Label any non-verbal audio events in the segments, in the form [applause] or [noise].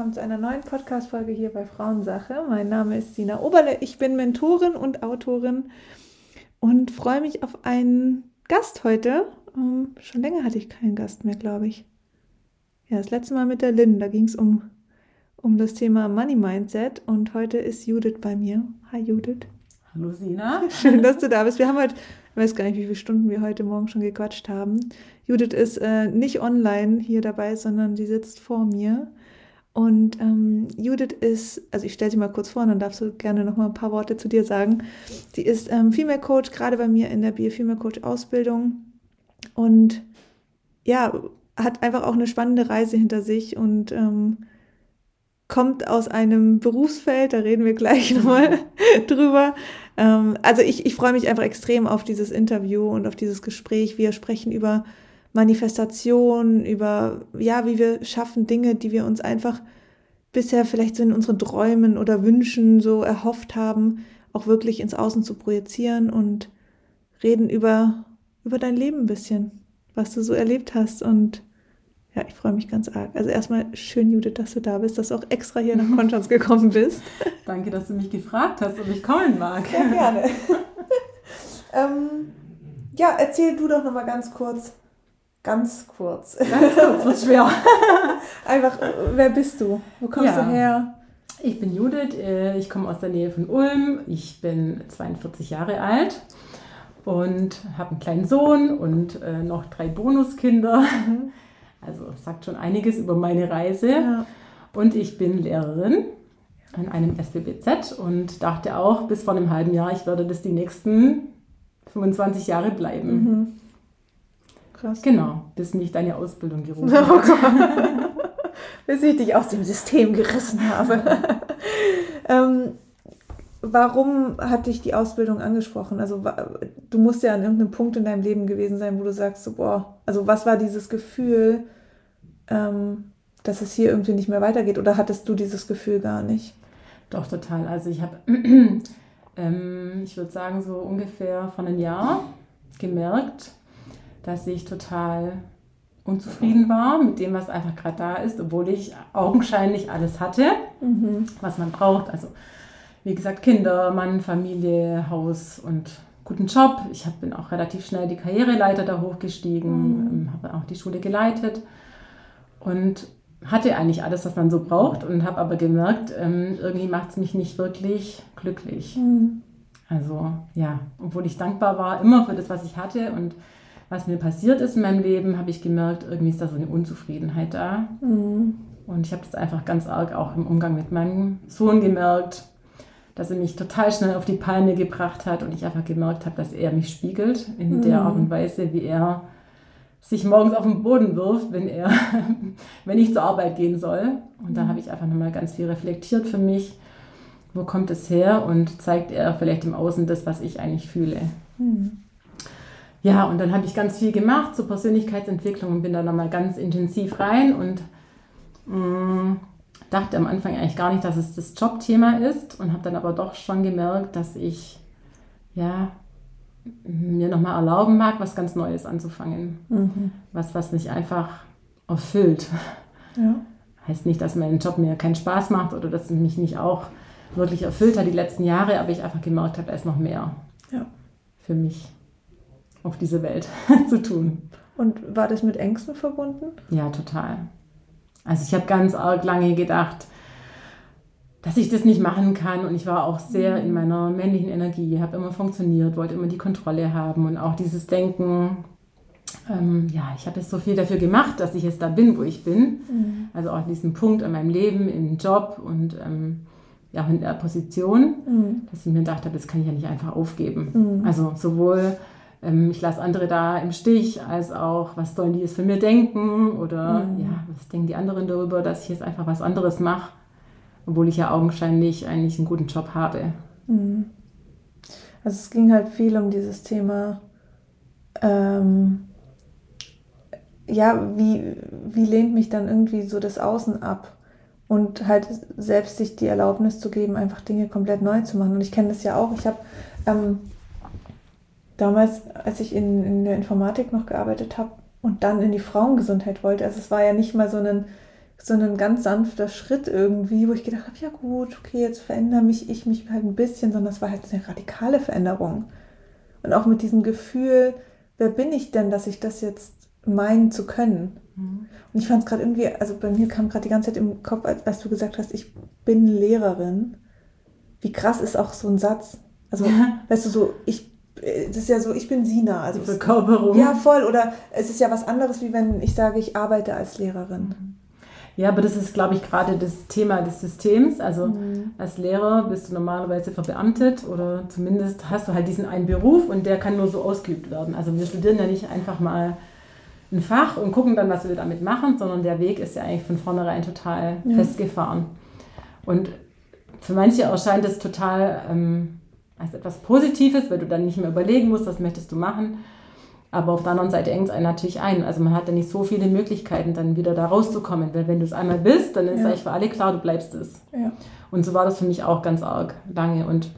Willkommen zu einer neuen Podcast-Folge hier bei Frauensache. Mein Name ist Sina Oberle, ich bin Mentorin und Autorin und freue mich auf einen Gast heute. Ähm, schon länger hatte ich keinen Gast mehr, glaube ich. Ja, das letzte Mal mit der Lynn, da ging es um, um das Thema Money Mindset und heute ist Judith bei mir. Hi Judith. Hallo Sina. [laughs] Schön, dass du da bist. Wir haben heute, ich weiß gar nicht, wie viele Stunden wir heute Morgen schon gequatscht haben. Judith ist äh, nicht online hier dabei, sondern sie sitzt vor mir. Und ähm, Judith ist, also ich stelle sie mal kurz vor, dann darfst du gerne noch mal ein paar Worte zu dir sagen. Sie ist ähm, Female Coach, gerade bei mir in der Bio Female Coach Ausbildung und ja, hat einfach auch eine spannende Reise hinter sich und ähm, kommt aus einem Berufsfeld, da reden wir gleich nochmal [laughs] drüber. Ähm, also ich, ich freue mich einfach extrem auf dieses Interview und auf dieses Gespräch. Wir sprechen über Manifestation, über, ja, wie wir schaffen Dinge, die wir uns einfach bisher vielleicht so in unseren Träumen oder Wünschen so erhofft haben, auch wirklich ins Außen zu projizieren und reden über, über dein Leben ein bisschen, was du so erlebt hast und ja, ich freue mich ganz arg. Also erstmal schön, Judith, dass du da bist, dass du auch extra hier nach [laughs] Konstanz gekommen bist. Danke, dass du mich gefragt hast, ob ich kommen mag. Sehr gerne. [laughs] ähm, ja, erzähl du doch nochmal ganz kurz, ganz kurz. Ganz kurz, wird schwer. [laughs] Einfach, wer bist du? Wo kommst ja. du her? Ich bin Judith, äh, ich komme aus der Nähe von Ulm, ich bin 42 Jahre alt und habe einen kleinen Sohn und äh, noch drei Bonuskinder. Mhm. Also sagt schon einiges über meine Reise. Ja. Und ich bin Lehrerin an einem SBBZ und dachte auch bis vor einem halben Jahr, ich werde das die nächsten 25 Jahre bleiben. Mhm. Krass. Genau, bis mich deine Ausbildung [laughs] gerufen oh hat. [laughs] bis ich dich aus dem System gerissen habe. [laughs] ähm, warum hat dich die Ausbildung angesprochen? Also du musst ja an irgendeinem Punkt in deinem Leben gewesen sein, wo du sagst, so, boah, also was war dieses Gefühl, ähm, dass es hier irgendwie nicht mehr weitergeht? Oder hattest du dieses Gefühl gar nicht? Doch, total. Also ich habe, [clears throat] ähm, ich würde sagen, so ungefähr von einem Jahr gemerkt, dass ich total unzufrieden war mit dem, was einfach gerade da ist, obwohl ich augenscheinlich alles hatte, mhm. was man braucht. Also wie gesagt, Kinder, Mann, Familie, Haus und guten Job. Ich hab, bin auch relativ schnell die Karriereleiter da hochgestiegen, mhm. Habe auch die Schule geleitet und hatte eigentlich alles, was man so braucht und habe aber gemerkt, ähm, irgendwie macht es mich nicht wirklich glücklich. Mhm. Also ja, obwohl ich dankbar war immer für das, was ich hatte und was mir passiert ist in meinem Leben, habe ich gemerkt, irgendwie ist da so eine Unzufriedenheit da. Mhm. Und ich habe das einfach ganz arg auch im Umgang mit meinem Sohn gemerkt, dass er mich total schnell auf die Palme gebracht hat und ich einfach gemerkt habe, dass er mich spiegelt in mhm. der Art und Weise, wie er sich morgens auf den Boden wirft, wenn er, [laughs] wenn ich zur Arbeit gehen soll. Und da mhm. habe ich einfach nochmal ganz viel reflektiert für mich. Wo kommt es her? Und zeigt er vielleicht im Außen das, was ich eigentlich fühle. Mhm. Ja, und dann habe ich ganz viel gemacht zur Persönlichkeitsentwicklung und bin da nochmal ganz intensiv rein und mh, mm, dachte am Anfang eigentlich gar nicht, dass es das Jobthema ist und habe dann aber doch schon gemerkt, dass ich ja mir nochmal erlauben mag, was ganz Neues anzufangen. Mhm. Was, was mich einfach erfüllt. Ja. Heißt nicht, dass mein Job mir keinen Spaß macht oder dass es mich nicht auch wirklich erfüllt hat die letzten Jahre, aber ich einfach gemerkt habe, da ist noch mehr ja. für mich auf diese Welt [laughs] zu tun. Und war das mit Ängsten verbunden? Ja, total. Also ich habe ganz arg lange gedacht, dass ich das nicht machen kann. Und ich war auch sehr in meiner männlichen Energie, habe immer funktioniert, wollte immer die Kontrolle haben und auch dieses Denken, ähm, ja, ich habe jetzt so viel dafür gemacht, dass ich jetzt da bin, wo ich bin. Mhm. Also auch an diesem Punkt in meinem Leben, im Job und ähm, ja, auch in der Position, mhm. dass ich mir gedacht habe, das kann ich ja nicht einfach aufgeben. Mhm. Also sowohl ähm, ich lasse andere da im Stich, als auch, was sollen die jetzt für mir denken oder mhm. ja, was denken die anderen darüber, dass ich jetzt einfach was anderes mache obwohl ich ja augenscheinlich eigentlich einen guten Job habe. Mhm. Also es ging halt viel um dieses Thema, ähm, ja, wie, wie lehnt mich dann irgendwie so das Außen ab? Und halt selbst sich die Erlaubnis zu geben, einfach Dinge komplett neu zu machen. Und ich kenne das ja auch. Ich habe ähm, damals, als ich in, in der Informatik noch gearbeitet habe und dann in die Frauengesundheit wollte, also es war ja nicht mal so ein so ein ganz sanfter Schritt irgendwie, wo ich gedacht habe, ja gut, okay, jetzt verändere mich ich mich halt ein bisschen, sondern es war halt eine radikale Veränderung. Und auch mit diesem Gefühl, wer bin ich denn, dass ich das jetzt meinen zu können? Mhm. Und ich fand es gerade irgendwie, also bei mir kam gerade die ganze Zeit im Kopf, als, als, du gesagt hast, ich bin Lehrerin. Wie krass ist auch so ein Satz? Also, ja. [laughs] weißt du, so, ich, es ist ja so, ich bin Sina. Also Verkörperung. Ja, voll. Oder es ist ja was anderes, wie wenn ich sage, ich arbeite als Lehrerin. Ja, aber das ist, glaube ich, gerade das Thema des Systems. Also mhm. als Lehrer bist du normalerweise verbeamtet oder zumindest hast du halt diesen einen Beruf und der kann nur so ausgeübt werden. Also wir studieren ja nicht einfach mal ein Fach und gucken dann, was wir damit machen, sondern der Weg ist ja eigentlich von vornherein total ja. festgefahren. Und für manche erscheint es total ähm, als etwas Positives, weil du dann nicht mehr überlegen musst, was möchtest du machen. Aber auf der anderen Seite engt es einen natürlich ein. Also man hat ja nicht so viele Möglichkeiten, dann wieder da rauszukommen. Weil wenn du es einmal bist, dann ist ja. eigentlich für alle klar, du bleibst es. Ja. Und so war das für mich auch ganz arg lange. Und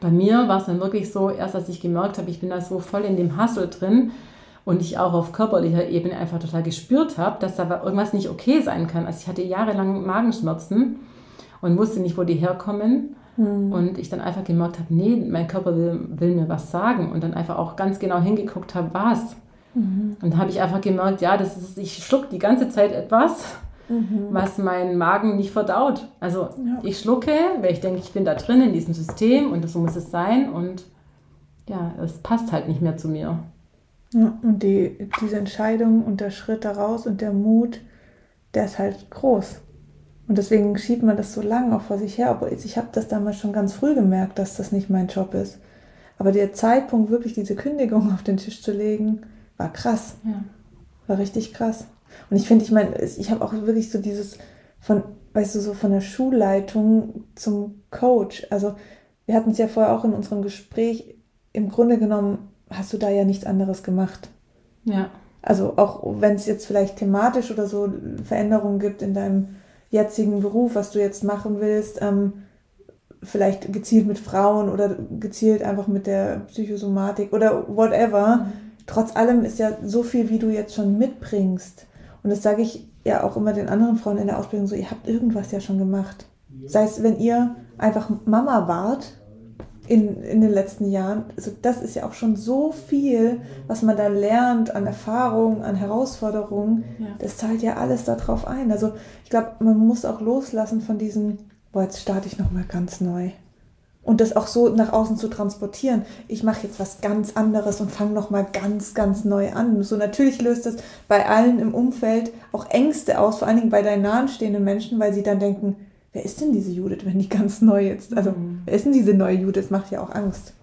bei mir war es dann wirklich so, erst als ich gemerkt habe, ich bin da so voll in dem Hustle drin und ich auch auf körperlicher Ebene einfach total gespürt habe, dass da irgendwas nicht okay sein kann. Also ich hatte jahrelang Magenschmerzen und wusste nicht, wo die herkommen. Mhm. Und ich dann einfach gemerkt habe, nee, mein Körper will, will mir was sagen. Und dann einfach auch ganz genau hingeguckt habe, was. Mhm. Und dann habe ich einfach gemerkt, ja, das ist, ich schluck die ganze Zeit etwas, mhm. was mein Magen nicht verdaut. Also ja. ich schlucke, weil ich denke, ich bin da drin in diesem System und so muss es sein. Und ja, es passt halt nicht mehr zu mir. Ja, und die, diese Entscheidung und der Schritt daraus und der Mut, der ist halt groß. Und deswegen schiebt man das so lange auch vor sich her. Aber ich habe das damals schon ganz früh gemerkt, dass das nicht mein Job ist. Aber der Zeitpunkt, wirklich diese Kündigung auf den Tisch zu legen, war krass. Ja. War richtig krass. Und ich finde, ich meine, ich habe auch wirklich so dieses von, weißt du, so von der Schulleitung zum Coach. Also wir hatten es ja vorher auch in unserem Gespräch. Im Grunde genommen hast du da ja nichts anderes gemacht. Ja. Also auch wenn es jetzt vielleicht thematisch oder so Veränderungen gibt in deinem jetzigen Beruf, was du jetzt machen willst, ähm, vielleicht gezielt mit Frauen oder gezielt einfach mit der Psychosomatik oder whatever. Mhm. Trotz allem ist ja so viel, wie du jetzt schon mitbringst. Und das sage ich ja auch immer den anderen Frauen in der Ausbildung so, ihr habt irgendwas ja schon gemacht. Sei es, wenn ihr einfach Mama wart in, in den letzten Jahren. Also das ist ja auch schon so viel, was man da lernt an Erfahrungen, an Herausforderungen. Ja. Das zahlt ja alles darauf ein. Also ich glaube, man muss auch loslassen von diesem, boah, jetzt starte ich nochmal ganz neu. Und das auch so nach außen zu transportieren. Ich mache jetzt was ganz anderes und fange nochmal ganz, ganz neu an. So natürlich löst das bei allen im Umfeld auch Ängste aus, vor allen Dingen bei deinen nahestehenden Menschen, weil sie dann denken, wer ist denn diese Judith, wenn die ganz neu jetzt, also mhm. wer ist denn diese neue Judith, das macht ja auch Angst.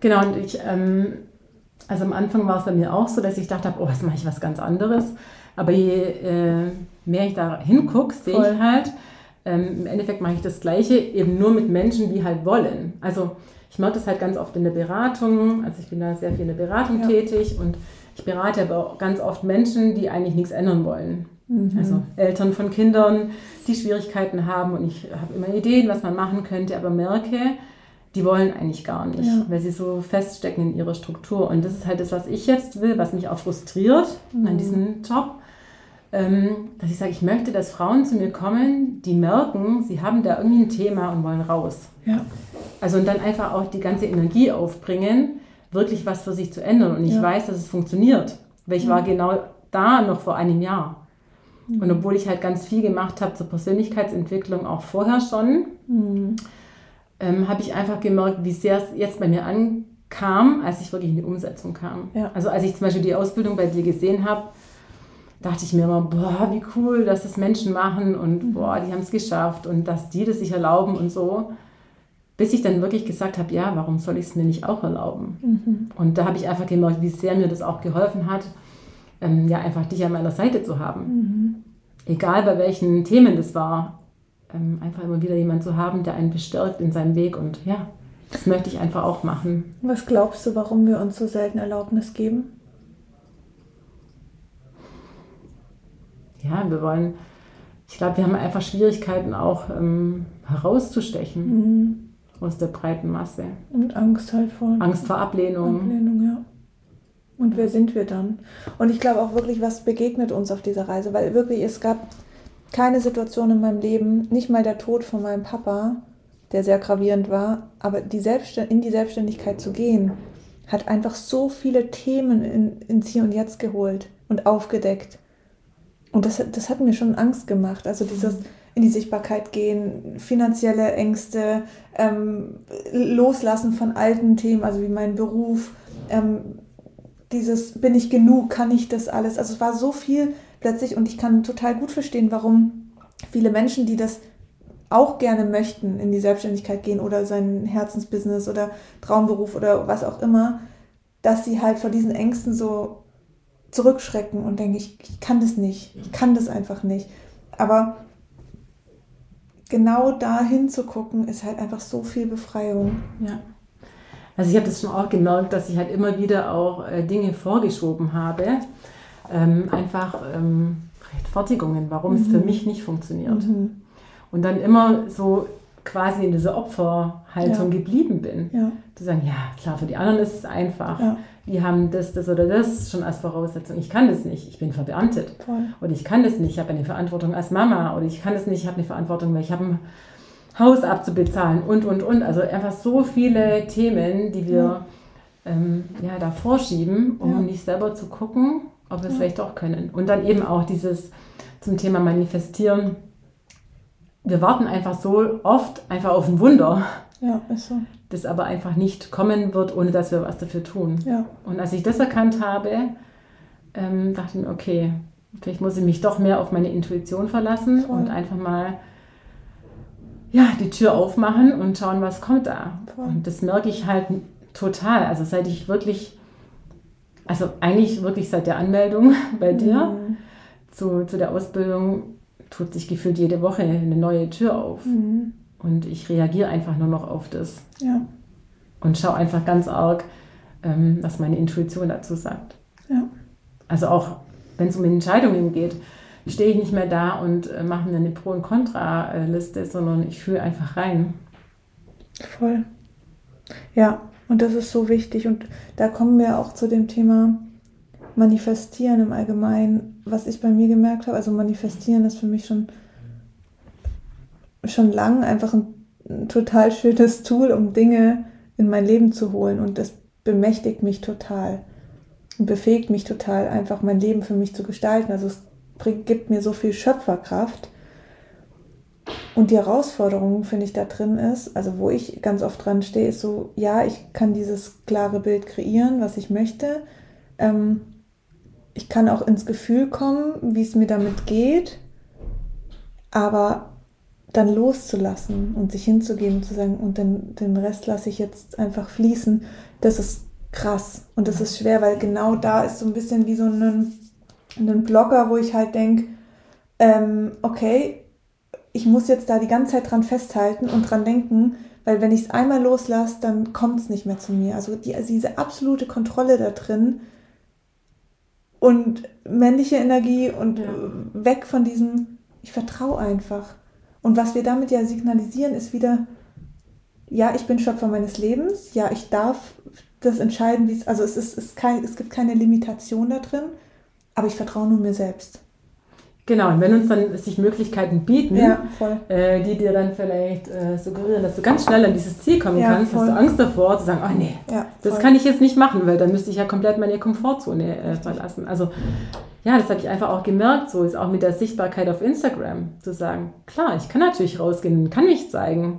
Genau, und ich, ähm, also am Anfang war es bei mir auch so, dass ich dachte, oh, was mache ich was ganz anderes. Aber je äh, mehr ich da hingucke, sehe ich halt, ähm, im Endeffekt mache ich das Gleiche, eben nur mit Menschen, die halt wollen. Also ich mache das halt ganz oft in der Beratung, also ich bin da sehr viel in der Beratung ja. tätig und ich berate aber auch ganz oft Menschen, die eigentlich nichts ändern wollen. Mhm. Also Eltern von Kindern, die Schwierigkeiten haben und ich habe immer Ideen, was man machen könnte, aber merke, die wollen eigentlich gar nicht, ja. weil sie so feststecken in ihrer Struktur. Und das ist halt das, was ich jetzt will, was mich auch frustriert mhm. an diesem Job, ähm, dass ich sage, ich möchte, dass Frauen zu mir kommen, die merken, sie haben da irgendwie ein Thema und wollen raus. Ja. Also und dann einfach auch die ganze Energie aufbringen, wirklich was für sich zu ändern. Und ich ja. weiß, dass es funktioniert, weil ich mhm. war genau da noch vor einem Jahr. Mhm. Und obwohl ich halt ganz viel gemacht habe zur Persönlichkeitsentwicklung auch vorher schon, mhm. ähm, habe ich einfach gemerkt, wie sehr es jetzt bei mir ankam, als ich wirklich in die Umsetzung kam. Ja. Also als ich zum Beispiel die Ausbildung bei dir gesehen habe, dachte ich mir immer, boah, wie cool, dass das Menschen machen und mhm. boah, die haben es geschafft und dass die das sich erlauben und so. Bis ich dann wirklich gesagt habe, ja, warum soll ich es mir nicht auch erlauben? Mhm. Und da habe ich einfach gemerkt, wie sehr mir das auch geholfen hat, ähm, ja, einfach dich an meiner Seite zu haben. Mhm. Egal bei welchen Themen das war, ähm, einfach immer wieder jemand zu haben, der einen bestärkt in seinem Weg und ja, das möchte ich einfach auch machen. Was glaubst du, warum wir uns so selten Erlaubnis geben? Ja, wir wollen, ich glaube, wir haben einfach Schwierigkeiten auch ähm, herauszustechen mhm. aus der breiten Masse. Und Angst halt vor. Angst vor Ablehnung. Ablehnung, ja. Und wer sind wir dann? Und ich glaube auch wirklich, was begegnet uns auf dieser Reise? Weil wirklich, es gab keine Situation in meinem Leben, nicht mal der Tod von meinem Papa, der sehr gravierend war, aber die Selbstständ in die Selbstständigkeit zu gehen, hat einfach so viele Themen in, ins Hier und Jetzt geholt und aufgedeckt. Und das, das hat mir schon Angst gemacht. Also dieses in die Sichtbarkeit gehen, finanzielle Ängste, ähm, loslassen von alten Themen, also wie mein Beruf, ähm, dieses bin ich genug, kann ich das alles. Also es war so viel plötzlich und ich kann total gut verstehen, warum viele Menschen, die das auch gerne möchten, in die Selbstständigkeit gehen oder sein Herzensbusiness oder Traumberuf oder was auch immer, dass sie halt vor diesen Ängsten so zurückschrecken und denken, ich, ich kann das nicht, ich kann das einfach nicht. Aber genau da hinzugucken, ist halt einfach so viel Befreiung. Ja. Also ich habe das schon auch gemerkt, dass ich halt immer wieder auch äh, Dinge vorgeschoben habe. Ähm, einfach ähm, Rechtfertigungen, warum mhm. es für mhm. mich nicht funktioniert. Mhm. Und dann immer so quasi in dieser Opferhaltung ja. geblieben bin. Ja. Zu sagen, ja, klar, für die anderen ist es einfach. Ja. Die haben das, das oder das schon als Voraussetzung. Ich kann das nicht, ich bin verbeamtet. Voll. Oder ich kann das nicht, ich habe eine Verantwortung als Mama. Oder ich kann das nicht, ich habe eine Verantwortung, weil ich habe ein Haus abzubezahlen und, und, und. Also einfach so viele Themen, die wir ähm, ja, da vorschieben, um nicht selber zu gucken, ob wir es vielleicht doch können. Und dann eben auch dieses zum Thema Manifestieren wir warten einfach so oft einfach auf ein Wunder. Ja, ist so. Das aber einfach nicht kommen wird, ohne dass wir was dafür tun. Ja. Und als ich das erkannt habe, ähm, dachte ich mir, okay, vielleicht muss ich mich doch mehr auf meine Intuition verlassen Voll. und einfach mal ja, die Tür aufmachen und schauen, was kommt da. Und das merke ich halt total. Also seit ich wirklich, also eigentlich wirklich seit der Anmeldung [laughs] bei dir mhm. zu, zu der Ausbildung tut sich gefühlt jede Woche eine neue Tür auf. Mhm. Und ich reagiere einfach nur noch auf das. Ja. Und schaue einfach ganz arg, ähm, was meine Intuition dazu sagt. Ja. Also auch wenn es um Entscheidungen geht, stehe ich nicht mehr da und äh, mache mir eine Pro- und Contra-Liste, sondern ich fühle einfach rein. Voll. Ja, und das ist so wichtig. Und da kommen wir auch zu dem Thema, Manifestieren im Allgemeinen, was ich bei mir gemerkt habe, also Manifestieren ist für mich schon, schon lang einfach ein, ein total schönes Tool, um Dinge in mein Leben zu holen und das bemächtigt mich total und befähigt mich total, einfach mein Leben für mich zu gestalten. Also es bringt, gibt mir so viel Schöpferkraft. Und die Herausforderung, finde ich, da drin ist, also wo ich ganz oft dran stehe, ist so, ja, ich kann dieses klare Bild kreieren, was ich möchte. Ähm, ich kann auch ins Gefühl kommen, wie es mir damit geht, aber dann loszulassen und sich hinzugeben und zu sagen, und den, den Rest lasse ich jetzt einfach fließen, das ist krass und das ist schwer, weil genau da ist so ein bisschen wie so ein, ein Blocker, wo ich halt denke, ähm, okay, ich muss jetzt da die ganze Zeit dran festhalten und dran denken, weil wenn ich es einmal loslasse, dann kommt es nicht mehr zu mir. Also, die, also diese absolute Kontrolle da drin, und männliche Energie und ja. weg von diesem, ich vertraue einfach. Und was wir damit ja signalisieren, ist wieder, ja, ich bin Schöpfer meines Lebens, ja, ich darf das entscheiden, wie es, also es, ist, es, kein, es gibt keine Limitation da drin, aber ich vertraue nur mir selbst. Genau, und wenn uns dann sich Möglichkeiten bieten, ja, äh, die dir dann vielleicht äh, suggerieren, dass du ganz schnell an dieses Ziel kommen ja, kannst, voll. hast du Angst davor, zu sagen, oh nee, ja, das kann ich jetzt nicht machen, weil dann müsste ich ja komplett meine Komfortzone äh, verlassen. Also ja, das habe ich einfach auch gemerkt, so ist auch mit der Sichtbarkeit auf Instagram, zu sagen, klar, ich kann natürlich rausgehen, kann mich zeigen.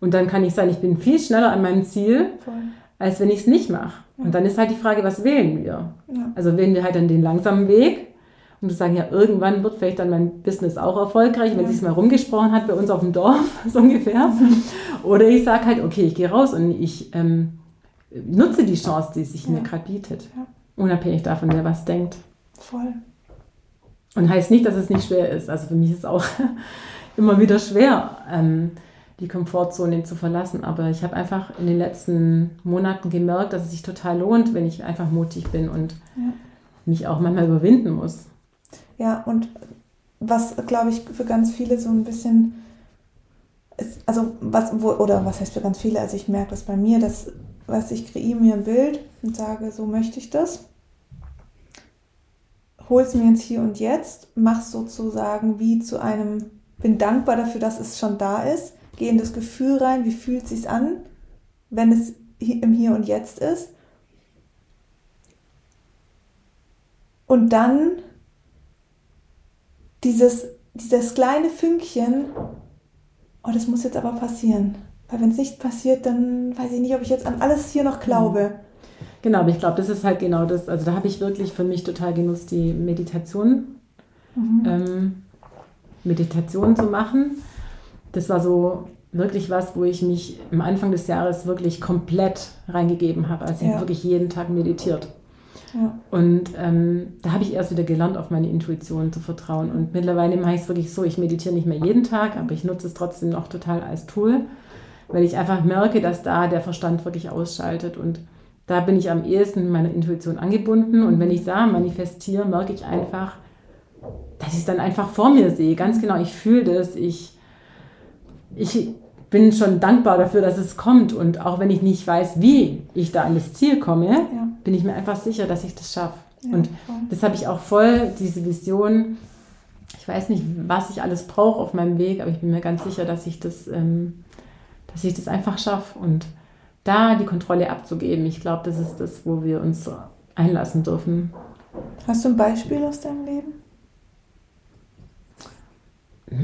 Und dann kann ich sagen, ich bin viel schneller an meinem Ziel, voll. Als wenn ich es nicht mache. Und dann ist halt die Frage, was wählen wir? Also wählen wir halt dann den langsamen Weg, und sagen, ja, irgendwann wird vielleicht dann mein Business auch erfolgreich, wenn ja. sich mal rumgesprochen hat bei uns auf dem Dorf, [laughs] so ungefähr. Oder ich sage halt, okay, ich gehe raus und ich ähm, nutze die Chance, die sich ja. mir gerade bietet. Ja. Unabhängig davon, wer was denkt. Voll. Und heißt nicht, dass es nicht schwer ist. Also für mich ist es auch [laughs] immer wieder schwer, ähm, die Komfortzone zu verlassen. Aber ich habe einfach in den letzten Monaten gemerkt, dass es sich total lohnt, wenn ich einfach mutig bin und mich auch manchmal überwinden muss. Ja, und was, glaube ich, für ganz viele so ein bisschen ist, also was, wo, oder was heißt für ganz viele, also ich merke das bei mir, dass, was ich kreiere mir ein Bild und sage, so möchte ich das. hol's mir ins Hier und Jetzt, mach's sozusagen wie zu einem, bin dankbar dafür, dass es schon da ist, gehe in das Gefühl rein, wie fühlt es sich an, wenn es im Hier und Jetzt ist. Und dann dieses, dieses kleine Fünkchen, oh, das muss jetzt aber passieren. Weil wenn es nicht passiert, dann weiß ich nicht, ob ich jetzt an alles hier noch glaube. Genau, aber ich glaube, das ist halt genau das. Also da habe ich wirklich für mich total genutzt, die Meditation, mhm. ähm, Meditation zu machen. Das war so wirklich was, wo ich mich am Anfang des Jahres wirklich komplett reingegeben habe. Also ich ja. wirklich jeden Tag meditiert. Ja. Und ähm, da habe ich erst wieder gelernt, auf meine Intuition zu vertrauen. Und mittlerweile mache ich es wirklich so, ich meditiere nicht mehr jeden Tag, aber ich nutze es trotzdem noch total als Tool, weil ich einfach merke, dass da der Verstand wirklich ausschaltet und da bin ich am ehesten meiner Intuition angebunden und wenn ich da manifestiere, merke ich einfach, dass ich es dann einfach vor mir sehe. Ganz genau, ich fühle das. Ich, ich bin schon dankbar dafür, dass es kommt. Und auch wenn ich nicht weiß, wie ich da an das Ziel komme, ja. bin ich mir einfach sicher, dass ich das schaffe. Ja, und voll. das habe ich auch voll, diese Vision. Ich weiß nicht, was ich alles brauche auf meinem Weg, aber ich bin mir ganz sicher, dass ich das, ähm, dass ich das einfach schaffe. Und da die Kontrolle abzugeben. Ich glaube, das ist das, wo wir uns einlassen dürfen. Hast du ein Beispiel aus deinem Leben?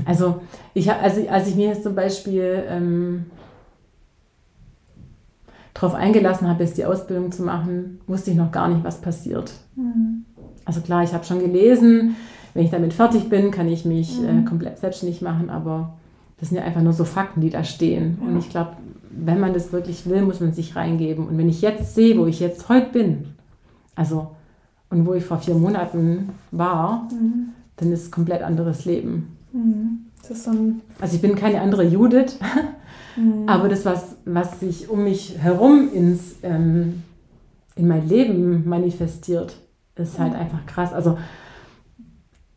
Also, ich hab, also als ich mir jetzt zum Beispiel ähm, darauf eingelassen habe, jetzt die Ausbildung zu machen, wusste ich noch gar nicht, was passiert. Mhm. Also klar, ich habe schon gelesen, wenn ich damit fertig bin, kann ich mich mhm. äh, komplett selbstständig machen, aber das sind ja einfach nur so Fakten, die da stehen. Ja. Und ich glaube, wenn man das wirklich will, muss man sich reingeben. Und wenn ich jetzt sehe, wo ich jetzt heute bin, also und wo ich vor vier Monaten war, mhm. dann ist es ein komplett anderes Leben. Mhm. So also ich bin keine andere Judith, mhm. aber das, was, was sich um mich herum ins, ähm, in mein Leben manifestiert, ist halt mhm. einfach krass. Also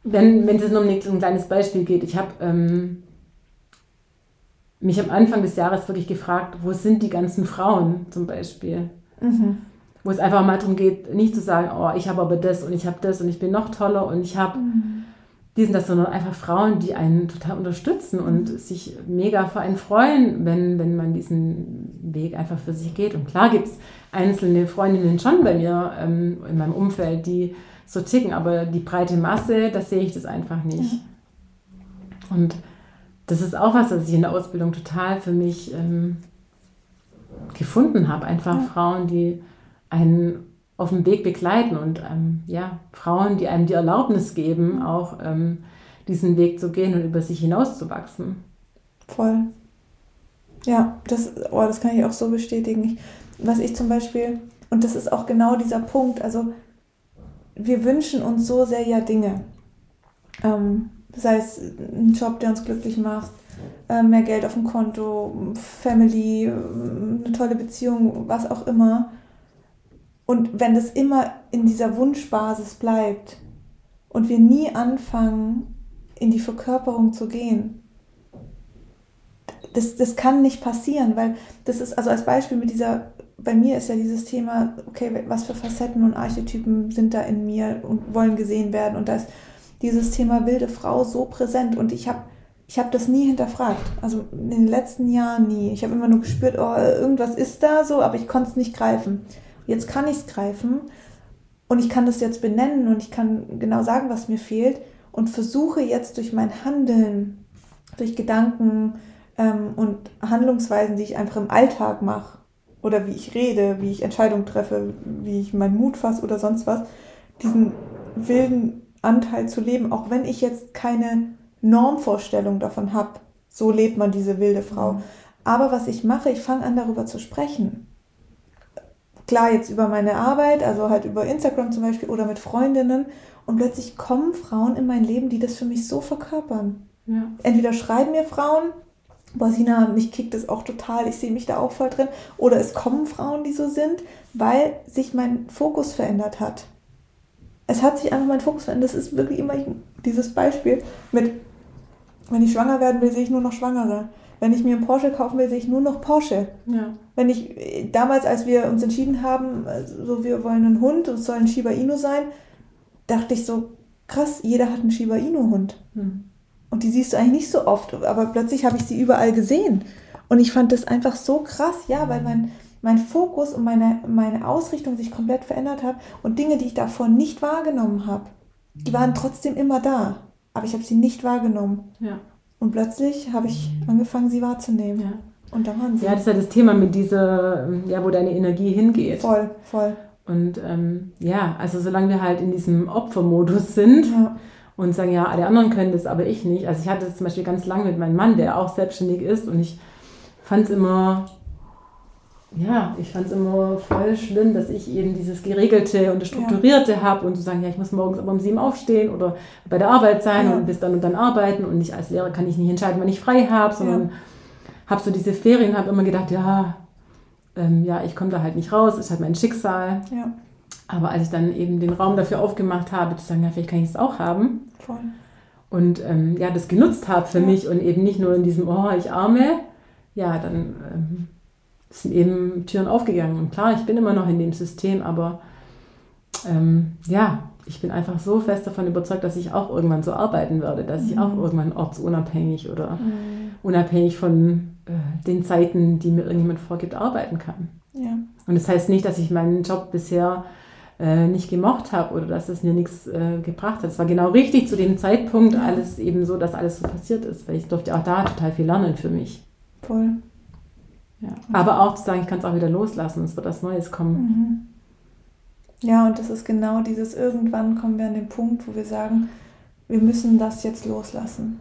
wenn, wenn es nur um ein kleines Beispiel geht, ich habe ähm, mich am Anfang des Jahres wirklich gefragt, wo sind die ganzen Frauen zum Beispiel? Mhm. Wo es einfach mal darum geht, nicht zu sagen, oh, ich habe aber das und ich habe das und ich bin noch toller und ich habe mhm. Diesen, das, sondern einfach Frauen, die einen total unterstützen und sich mega für einen freuen, wenn, wenn man diesen Weg einfach für sich geht. Und klar gibt es einzelne Freundinnen schon bei mir ähm, in meinem Umfeld, die so ticken, aber die breite Masse, da sehe ich das einfach nicht. Mhm. Und das ist auch was, was ich in der Ausbildung total für mich ähm, gefunden habe. Einfach ja. Frauen, die einen auf dem Weg begleiten und ähm, ja, Frauen, die einem die Erlaubnis geben, auch ähm, diesen Weg zu gehen und über sich hinauszuwachsen. Voll. Ja, das, oh, das kann ich auch so bestätigen. Ich, was ich zum Beispiel, und das ist auch genau dieser Punkt, also wir wünschen uns so sehr ja Dinge. Ähm, sei es ein Job, der uns glücklich macht, äh, mehr Geld auf dem Konto, Family, eine tolle Beziehung, was auch immer. Und wenn das immer in dieser Wunschbasis bleibt und wir nie anfangen, in die Verkörperung zu gehen, das, das kann nicht passieren, weil das ist, also als Beispiel mit dieser, bei mir ist ja dieses Thema, okay, was für Facetten und Archetypen sind da in mir und wollen gesehen werden und da ist dieses Thema wilde Frau so präsent und ich habe ich hab das nie hinterfragt. Also in den letzten Jahren nie. Ich habe immer nur gespürt, oh, irgendwas ist da so, aber ich konnte es nicht greifen. Jetzt kann ich es greifen und ich kann das jetzt benennen und ich kann genau sagen, was mir fehlt und versuche jetzt durch mein Handeln, durch Gedanken ähm, und Handlungsweisen, die ich einfach im Alltag mache oder wie ich rede, wie ich Entscheidungen treffe, wie ich meinen Mut fasse oder sonst was, diesen wilden Anteil zu leben, auch wenn ich jetzt keine Normvorstellung davon habe, so lebt man diese wilde Frau. Mhm. Aber was ich mache, ich fange an darüber zu sprechen. Klar, jetzt über meine Arbeit, also halt über Instagram zum Beispiel oder mit Freundinnen. Und plötzlich kommen Frauen in mein Leben, die das für mich so verkörpern. Ja. Entweder schreiben mir Frauen, Bosina, mich kickt das auch total, ich sehe mich da auch voll drin. Oder es kommen Frauen, die so sind, weil sich mein Fokus verändert hat es hat sich einfach mein Fokus verändert. Das ist wirklich immer dieses Beispiel mit, wenn ich schwanger werden will, sehe ich nur noch Schwangere. Wenn ich mir einen Porsche kaufen will, sehe ich nur noch Porsche. Ja. Wenn ich, damals, als wir uns entschieden haben, also wir wollen einen Hund, es soll ein Shiba Inu sein, dachte ich so, krass, jeder hat einen Shiba Inu-Hund. Hm. Und die siehst du eigentlich nicht so oft, aber plötzlich habe ich sie überall gesehen. Und ich fand das einfach so krass, ja, weil mein, mein Fokus und meine, meine Ausrichtung sich komplett verändert hat und Dinge, die ich davor nicht wahrgenommen habe, die waren trotzdem immer da, aber ich habe sie nicht wahrgenommen. Ja. Und plötzlich habe ich angefangen, sie wahrzunehmen. Ja. Und da waren sie. ja, das ist ja das Thema mit dieser, ja, wo deine Energie hingeht. voll, voll. Und ähm, ja, also solange wir halt in diesem Opfermodus sind Ja, und sagen, ja, alle anderen können das, aber ich nicht. Also ich hatte das zum Beispiel ganz lange mit meinem Mann, der auch selbstständig ist und ich fand es immer, ja, ich fand es immer voll schlimm, dass ich eben dieses Geregelte und das Strukturierte habe und zu sagen, ja, ich muss morgens aber um sieben aufstehen oder bei der Arbeit sein Ja. und bis dann und dann arbeiten und nicht als Lehrer kann ich nicht entscheiden, wann ich frei habe, sondern habe so diese Ferien, habe immer gedacht, ja, ähm, ja, ich komme da halt nicht raus, ist halt mein Schicksal. ja, Aber als ich dann eben den Raum dafür aufgemacht habe, zu sagen, ja, vielleicht kann ich es auch haben voll. und ähm, ja, das genutzt habe für Ja. mich und eben nicht nur in diesem, oh, ich arme, ja, dann ähm, sind eben Türen aufgegangen. Und klar, ich bin immer noch in dem System, aber ähm, ja, ich bin einfach so fest davon überzeugt, dass ich auch irgendwann so arbeiten werde, dass ich auch irgendwann ortsunabhängig oder unabhängig von äh, den Zeiten, die mir irgendjemand vorgibt, arbeiten kann. Ja, Und das heißt nicht, dass ich meinen Job bisher äh, nicht gemocht habe oder dass es mir nichts äh, gebracht hat. Es war genau richtig zu dem Zeitpunkt alles eben so, dass alles so passiert ist, weil ich durfte auch da total viel lernen für mich. voll. Ja. Aber auch zu sagen, ich kann es auch wieder loslassen, es wird was Neues kommen. Ja, und das ist genau dieses, irgendwann kommen wir an den Punkt, wo wir sagen, wir müssen das jetzt loslassen.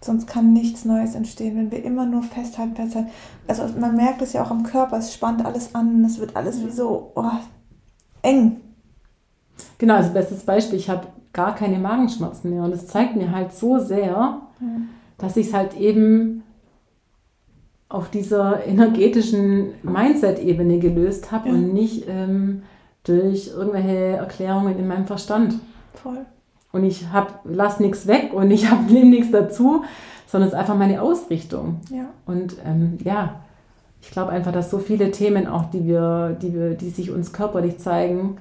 Sonst kann nichts Neues entstehen, wenn wir immer nur festhalten, festhalten. Also man merkt es ja auch am Körper, es spannt alles an, es wird alles wie so oh, eng. Genau, also bestes Beispiel, ich habe gar keine Magenschmerzen mehr und es zeigt mir halt so sehr, dass ich es halt eben auf dieser energetischen Mindset-Ebene gelöst habe Ja. und nicht ähm, durch irgendwelche Erklärungen in meinem Verstand. Voll. Und ich hab, lass nichts weg und ich habe nehme nichts dazu, sondern es ist einfach meine Ausrichtung. Ja, Und ähm, ja, ich glaube einfach, dass so viele Themen auch, die wir, die wir, die sich uns körperlich zeigen,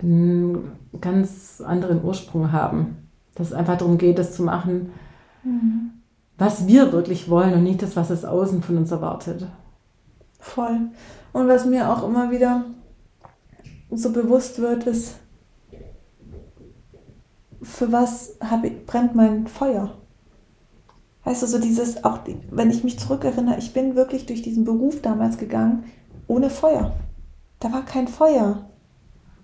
einen ganz anderen Ursprung haben. Dass es einfach darum geht, das zu machen, was wir wirklich wollen und nicht das, was es außen von uns erwartet. voll. Und was mir auch immer wieder so bewusst wird, ist, für was ich, brennt mein Feuer? Weißt du, so dieses, auch wenn ich mich zurückerinnere, ich bin wirklich durch diesen Beruf damals gegangen, ohne Feuer. Da war kein Feuer.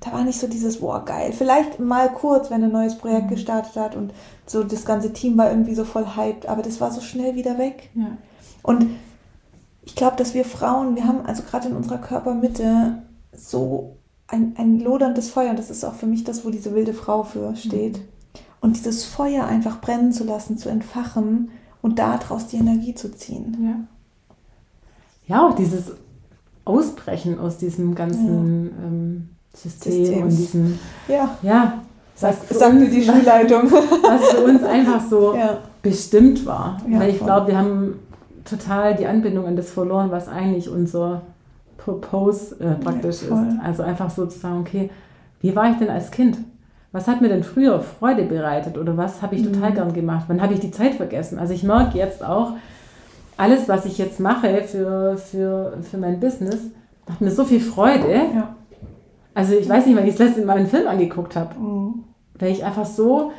Da war nicht so dieses, boah, geil. Vielleicht mal kurz, wenn ein neues Projekt gestartet hat und so das ganze Team war irgendwie so voll hyped, aber das war so schnell wieder weg. Ja. Und ich glaube, dass wir Frauen, wir haben also gerade in unserer Körpermitte so ein, ein loderndes Feuer. Und das ist auch für mich das, wo diese wilde Frau für steht. Und dieses Feuer einfach brennen zu lassen, zu entfachen und daraus die Energie zu ziehen. Ja. Ja, auch dieses Ausbrechen aus diesem ganzen ähm, System System. und diesem, Ja, ja, für sagte uns- die [laughs] Schulleitung. was für uns einfach so ja. bestimmt war. Ja, Weil ich glaube, wir haben total die Anbindung an das verloren, was eigentlich unser Purpose äh, praktisch voll. ist. Also einfach so zu sagen, okay, wie war ich denn als Kind? Was hat mir denn früher Freude bereitet oder was habe ich Mhm. total gern gemacht? Wann habe ich die Zeit vergessen? Also ich merke jetzt auch, alles, was ich jetzt mache für, für, für mein Business, macht mir so viel Freude. Ja. Also ich weiß nicht, wann ich das letzte Mal einen Film angeguckt habe Mhm. weil ich einfach so,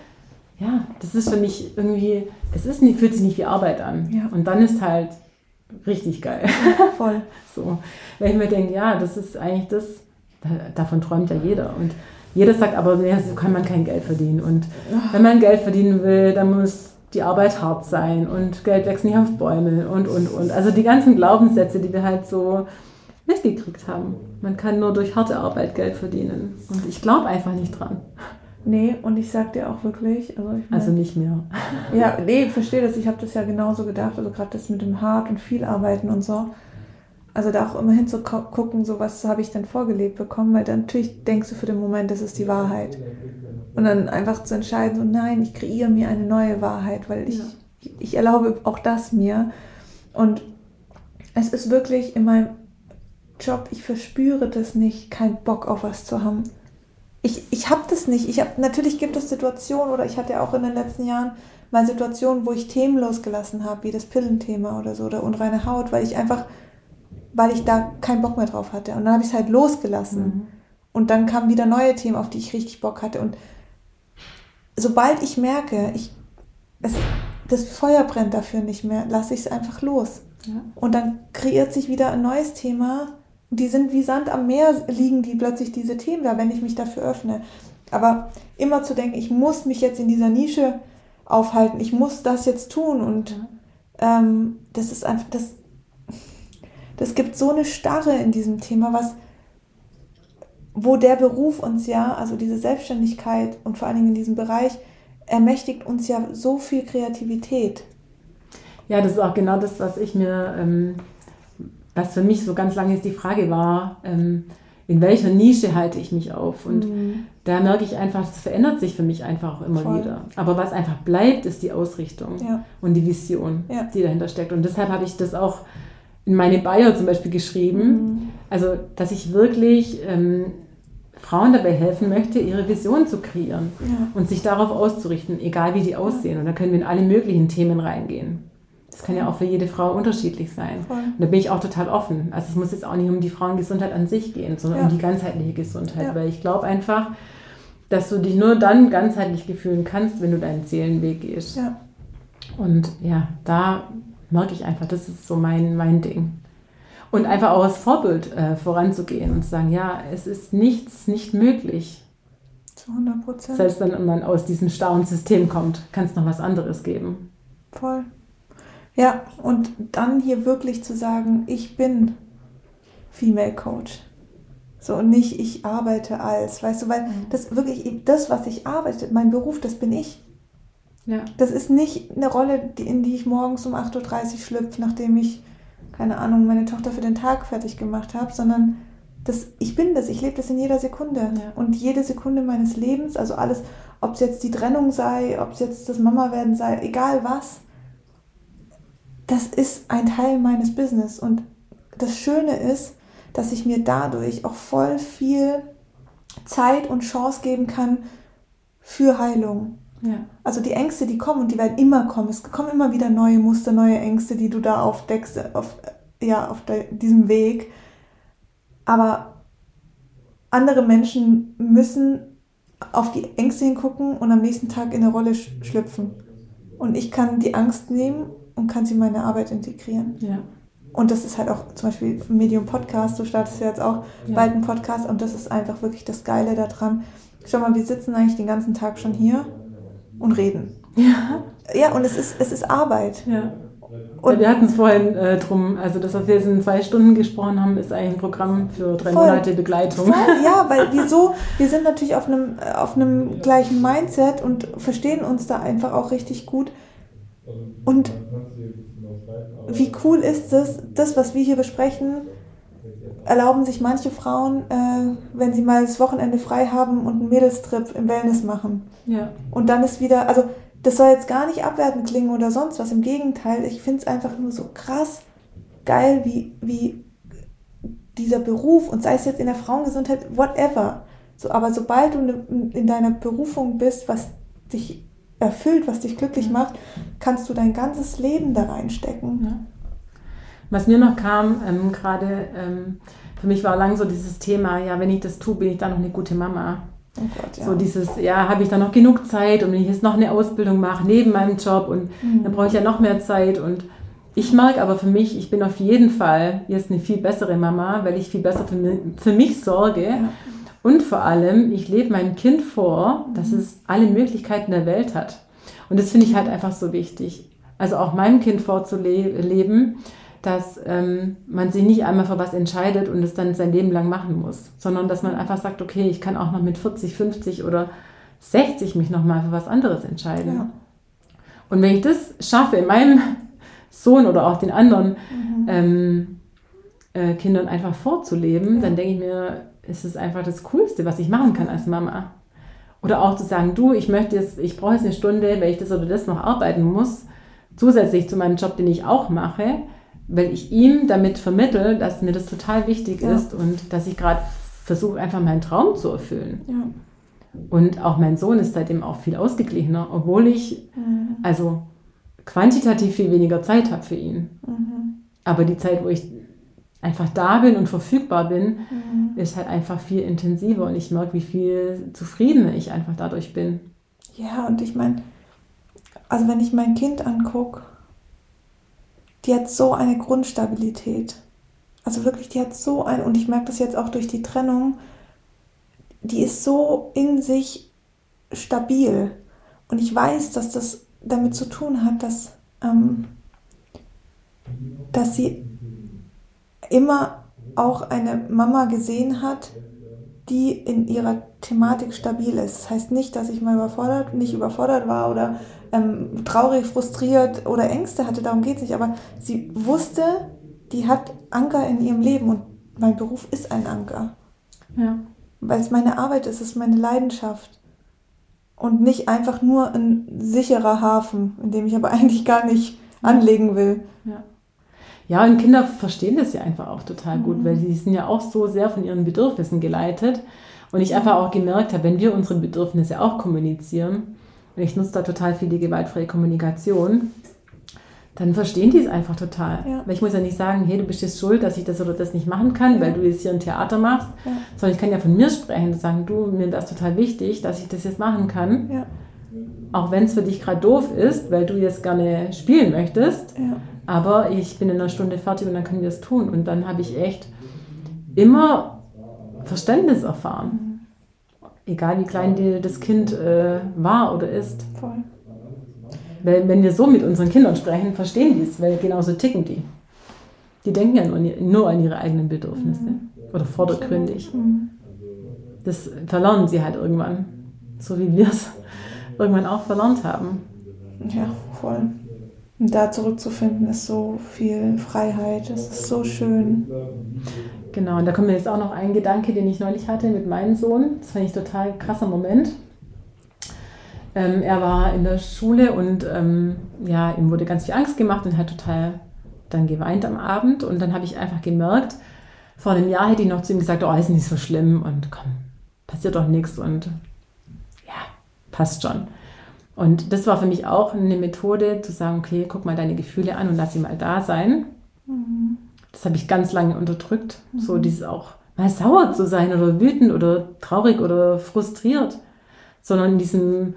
ja, das ist für mich irgendwie, es ist nicht, fühlt sich nicht wie Arbeit an. Ja. Und dann ist halt richtig geil. Voll. [laughs] so, weil ich mir denke, ja, das ist eigentlich das, da, davon träumt ja jeder. Und jeder sagt aber, ja, so kann man kein Geld verdienen. Und wenn man Geld verdienen will, dann muss die Arbeit hart sein und Geld wächst nicht auf Bäume und, und, und. Also die ganzen Glaubenssätze, die wir halt so mitgekriegt haben. Man kann nur durch harte Arbeit Geld verdienen. Und ich glaube einfach nicht dran. Nee, und ich sag dir auch wirklich, also ich mein, Also nicht mehr. Ja, nee, verstehe das. Ich habe das ja genauso gedacht. Also gerade das mit dem Hart und viel arbeiten und so. Also da auch immer hinzugucken, so was habe ich denn vorgelebt bekommen, weil dann natürlich denkst du für den Moment, das ist die Wahrheit. Und dann einfach zu entscheiden, so nein, ich kreiere mir eine neue Wahrheit, weil ich, Ja. ich, ich erlaube auch das mir. Und es ist wirklich in meinem Job, ich verspüre das nicht, keinen Bock auf was zu haben. ich, ich habe das nicht. Ich hab, natürlich gibt es Situationen, oder ich hatte auch in den letzten Jahren mal Situationen, wo ich Themen losgelassen habe, wie das Pillenthema oder so, oder unreine Haut, weil ich einfach, weil ich da keinen Bock mehr drauf hatte. Und dann habe ich es halt losgelassen. Mhm. Und dann kamen wieder neue Themen, auf die ich richtig Bock hatte. Und sobald ich merke, ich, es, das Feuer brennt dafür nicht mehr, lasse ich es einfach los. Ja. Und dann kreiert sich wieder ein neues Thema. Die sind wie Sand am Meer, liegen die plötzlich diese Themen da, wenn ich mich dafür öffne. Aber immer zu denken, ich muss mich jetzt in dieser Nische aufhalten, ich muss das jetzt tun und ja. ähm, das ist einfach, das, das gibt so eine Starre in diesem Thema, was, wo der Beruf uns ja, also diese Selbstständigkeit und vor allen Dingen in diesem Bereich, ermächtigt uns ja so viel Kreativität. Ja, das ist auch genau das, was ich mir, ähm, was für mich so ganz lange jetzt die Frage war, ähm, in welcher Nische halte ich mich auf? Und mhm. da merke ich einfach, es verändert sich für mich einfach auch immer Voll. wieder. Aber was einfach bleibt, ist die Ausrichtung ja. und die Vision, ja. die dahinter steckt. Und deshalb habe ich das auch in meine Bio zum Beispiel geschrieben. Mhm. Also, dass ich wirklich ähm, Frauen dabei helfen möchte, ihre Vision zu kreieren ja. und sich darauf auszurichten, egal wie die aussehen. Und da können wir in alle möglichen Themen reingehen. Das kann ja auch für jede Frau unterschiedlich sein. Voll. Und da bin ich auch total offen. Also es muss jetzt auch nicht um die Frauengesundheit an sich gehen, sondern ja. um die ganzheitliche Gesundheit. Ja. Weil ich glaube einfach, dass du dich nur dann ganzheitlich fühlen kannst, wenn du deinen Seelenweg gehst. Ja. Und ja, da merke ich einfach, das ist so mein, mein Ding. Und einfach auch als Vorbild äh, voranzugehen und zu sagen, ja, es ist nichts nicht möglich. Zu 100 Prozent. Selbst wenn man aus diesem starren System kommt, kann es noch was anderes geben. Voll. Ja, und dann hier wirklich zu sagen, ich bin Female Coach. So und nicht ich arbeite als, weißt du, weil mhm. das wirklich, das, was ich arbeite, mein Beruf, das bin ich. Ja. Das ist nicht eine Rolle, in die ich morgens um 8.30 Uhr schlüpfe, nachdem ich keine Ahnung, meine Tochter für den Tag fertig gemacht habe, sondern das, ich bin das, ich lebe das in jeder Sekunde. Ja. Und jede Sekunde meines Lebens, also alles, ob es jetzt die Trennung sei, ob es jetzt das Mama werden sei, egal was, das ist ein Teil meines Business. Und das Schöne ist, dass ich mir dadurch auch voll viel Zeit und Chance geben kann für Heilung. Ja. Also die Ängste, die kommen und die werden immer kommen. Es kommen immer wieder neue Muster, neue Ängste, die du da aufdeckst auf, ja, auf de, diesem Weg. Aber andere Menschen müssen auf die Ängste hingucken und am nächsten Tag in eine Rolle schlüpfen. Und ich kann die Angst nehmen und kann sie in meine Arbeit integrieren. Ja. Und das ist halt auch zum Beispiel Medium Podcast. Du startest ja jetzt auch ja. bald einen Podcast und das ist einfach wirklich das Geile daran. Schau mal, wir sitzen eigentlich den ganzen Tag schon hier und reden. Ja. Ja, und es ist, es ist Arbeit. Ja. Und wir hatten es vorhin äh, drum, also das, was wir jetzt in zwei Stunden gesprochen haben, ist eigentlich ein Programm für drei voll, Monate Begleitung. Voll, ja, [laughs] weil wir so, wir sind natürlich auf einem, auf einem gleichen Mindset und verstehen uns da einfach auch richtig gut. Und wie cool ist es, das, was wir hier besprechen, erlauben sich manche Frauen, äh, wenn sie mal das Wochenende frei haben und einen Mädelstrip im Wellness machen. Ja. Und dann ist wieder, also das soll jetzt gar nicht abwertend klingen oder sonst was, im Gegenteil, ich finde es einfach nur so krass geil, wie, wie dieser Beruf, und sei es jetzt in der Frauengesundheit, whatever. So, aber sobald du in deiner Berufung bist, was dich erfüllt, was dich glücklich macht, kannst du dein ganzes Leben da reinstecken. Ja. Was mir noch kam, ähm, gerade ähm, für mich war lang so dieses Thema, ja, wenn ich das tue, bin ich dann noch eine gute Mama. Oh Gott, ja. So dieses, ja, habe ich dann noch genug Zeit und wenn ich jetzt noch eine Ausbildung mache neben meinem Job und mhm. dann brauche ich ja noch mehr Zeit und ich merke aber für mich, ich bin auf jeden Fall jetzt eine viel bessere Mama, weil ich viel besser für mich, für mich sorge. Ja. Und vor allem, ich lebe meinem Kind vor, dass mhm. es alle Möglichkeiten der Welt hat. Und das finde ich halt einfach so wichtig. Also auch meinem Kind vorzuleben, dass ähm, man sich nicht einmal für was entscheidet und es dann sein Leben lang machen muss, sondern dass man einfach sagt, okay, ich kann auch noch mit 40, 50 oder 60 mich nochmal für was anderes entscheiden. Ja. Und wenn ich das schaffe, meinem Sohn oder auch den anderen mhm. ähm, äh, Kindern einfach vorzuleben, ja. dann denke ich mir, ist es einfach das Coolste, was ich machen kann als Mama. Oder auch zu sagen, du, ich möchte jetzt, ich brauche jetzt eine Stunde, weil ich das oder das noch arbeiten muss, zusätzlich zu meinem Job, den ich auch mache weil ich ihm damit vermittle, dass mir das total wichtig ja. ist und dass ich gerade versuche, einfach meinen Traum zu erfüllen. Ja. Und auch mein Sohn ist seitdem auch viel ausgeglichener, obwohl ich mhm. also quantitativ viel weniger Zeit habe für ihn. Mhm. Aber die Zeit, wo ich einfach da bin und verfügbar bin, mhm. ist halt einfach viel intensiver und ich merke, wie viel zufriedener ich einfach dadurch bin. Ja, und ich meine, also wenn ich mein Kind angucke, die hat so eine Grundstabilität. Also wirklich, die hat so ein, und ich merke das jetzt auch durch die Trennung, die ist so in sich stabil. Und ich weiß, dass das damit zu tun hat, dass, ähm, dass sie immer auch eine Mama gesehen hat, die in ihrer Thematik stabil ist. Das heißt nicht, dass ich mal überfordert, nicht überfordert war oder ähm, traurig, frustriert oder Ängste hatte, darum geht es nicht. Aber sie wusste, die hat Anker in ihrem Leben und mein Beruf ist ein Anker. Ja. Weil es meine Arbeit ist, es ist meine Leidenschaft. Und nicht einfach nur ein sicherer Hafen, in dem ich aber [laughs] eigentlich gar nicht anlegen will. Ja. Ja, und Kinder verstehen das ja einfach auch total gut, mhm. weil sie sind ja auch so sehr von ihren Bedürfnissen geleitet. Und ich einfach auch gemerkt habe, wenn wir unsere Bedürfnisse auch kommunizieren, und ich nutze da total viel die gewaltfreie Kommunikation, dann verstehen die es einfach total. Ja. Weil ich muss ja nicht sagen, hey, du bist jetzt schuld, dass ich das oder das nicht machen kann, ja. weil du jetzt hier ein Theater machst, ja. sondern ich kann ja von mir sprechen und sagen, du, mir ist total wichtig, dass ich das jetzt machen kann. Auch wenn es für dich gerade doof ist, weil du jetzt gerne spielen möchtest, aber ich bin in einer Stunde fertig und dann können wir es tun. Und dann habe ich echt immer Verständnis erfahren. Egal wie klein die, das Kind äh, war oder ist. Voll. Weil, wenn wir so mit unseren Kindern sprechen, verstehen die es, weil genauso ticken die. Die denken ja nur, nur an ihre eigenen Bedürfnisse mhm. oder vordergründig. Mhm. Das verlernen sie halt irgendwann, so wie wir es irgendwann auch verlernt haben. Ja, voll. Und da zurückzufinden ist so viel Freiheit, es ist so schön. Genau, und da kommt mir jetzt auch noch ein Gedanke, den ich neulich hatte mit meinem Sohn. Das fand ich total krasser Moment. Ähm, er war in der Schule und ähm, ja, ihm wurde ganz viel Angst gemacht und hat total dann geweint am Abend. Und dann habe ich einfach gemerkt, vor einem Jahr hätte ich noch zu ihm gesagt, oh, ist nicht so schlimm und komm, passiert doch nichts und ja, passt schon. Und das war für mich auch eine Methode zu sagen, okay, guck mal deine Gefühle an und lass sie mal da sein. Mhm. Das habe ich ganz lange unterdrückt. Mhm. So dieses auch mal sauer zu sein oder wütend oder traurig oder frustriert, sondern in diesem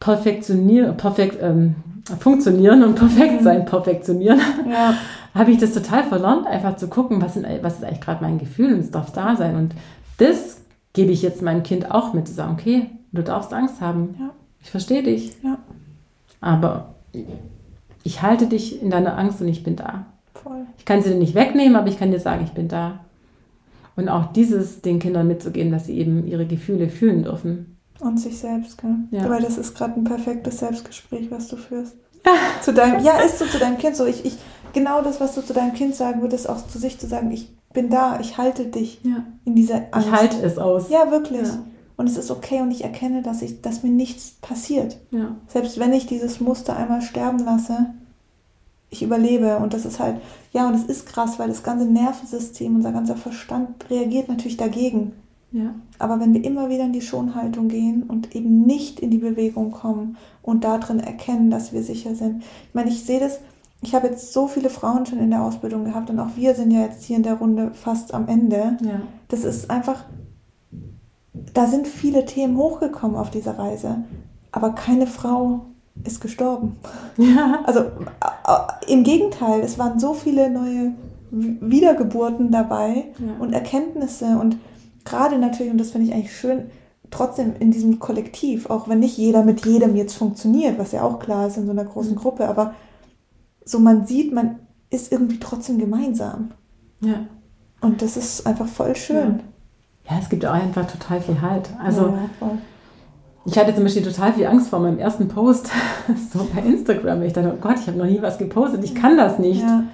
Perfektionieren, perfekt, ähm, funktionieren und perfekt sein, mhm. perfektionieren, ja. [laughs] habe ich das total verlernt, einfach zu gucken, was, sind, was ist eigentlich gerade mein Gefühl und es darf da sein. Und das gebe ich jetzt meinem Kind auch mit, zu sagen, okay, du darfst Angst haben. Ja. Ich verstehe dich. Ja. Aber ich halte dich in deiner Angst und ich bin da. Voll. Ich kann sie dir nicht wegnehmen, aber ich kann dir sagen, ich bin da. Und auch dieses den Kindern mitzugehen, dass sie eben ihre Gefühle fühlen dürfen. Und sich selbst, gell? Ja. Weil das ist gerade ein perfektes Selbstgespräch, was du führst. [laughs] zu deinem, ja, ist so zu deinem Kind so. Ich, ich, genau das, was du zu deinem Kind sagen würdest, auch zu sich zu sagen, ich bin da, ich halte dich ja. in dieser Angst. Ich halte es aus. Ja, wirklich. Ja. Und es ist okay und ich erkenne, dass, ich, dass mir nichts passiert. Ja. Selbst wenn ich dieses Muster einmal sterben lasse, ich überlebe. Und das ist halt, ja, und es ist krass, weil das ganze Nervensystem, unser ganzer Verstand reagiert natürlich dagegen. Ja. Aber wenn wir immer wieder in die Schonhaltung gehen und eben nicht in die Bewegung kommen und darin erkennen, dass wir sicher sind. Ich meine, ich sehe das, ich habe jetzt so viele Frauen schon in der Ausbildung gehabt und auch wir sind ja jetzt hier in der Runde fast am Ende. Ja. Das ist einfach, da sind viele Themen hochgekommen auf dieser Reise, aber keine Frau ist gestorben. Ja. Also äh, im Gegenteil, es waren so viele neue Wiedergeburten dabei ja. und Erkenntnisse und gerade natürlich, und das finde ich eigentlich schön, trotzdem in diesem Kollektiv, auch wenn nicht jeder mit jedem jetzt funktioniert, was ja auch klar ist in so einer großen mhm. Gruppe, aber so man sieht, man ist irgendwie trotzdem gemeinsam. Ja. Und das ist einfach voll schön. Ja, ja es gibt auch einfach total viel Halt. Also ja, ich hatte zum Beispiel total viel Angst vor meinem ersten Post, [laughs] so bei Instagram. Ich dachte, oh Gott, ich habe noch nie was gepostet, ich kann das nicht. Ja.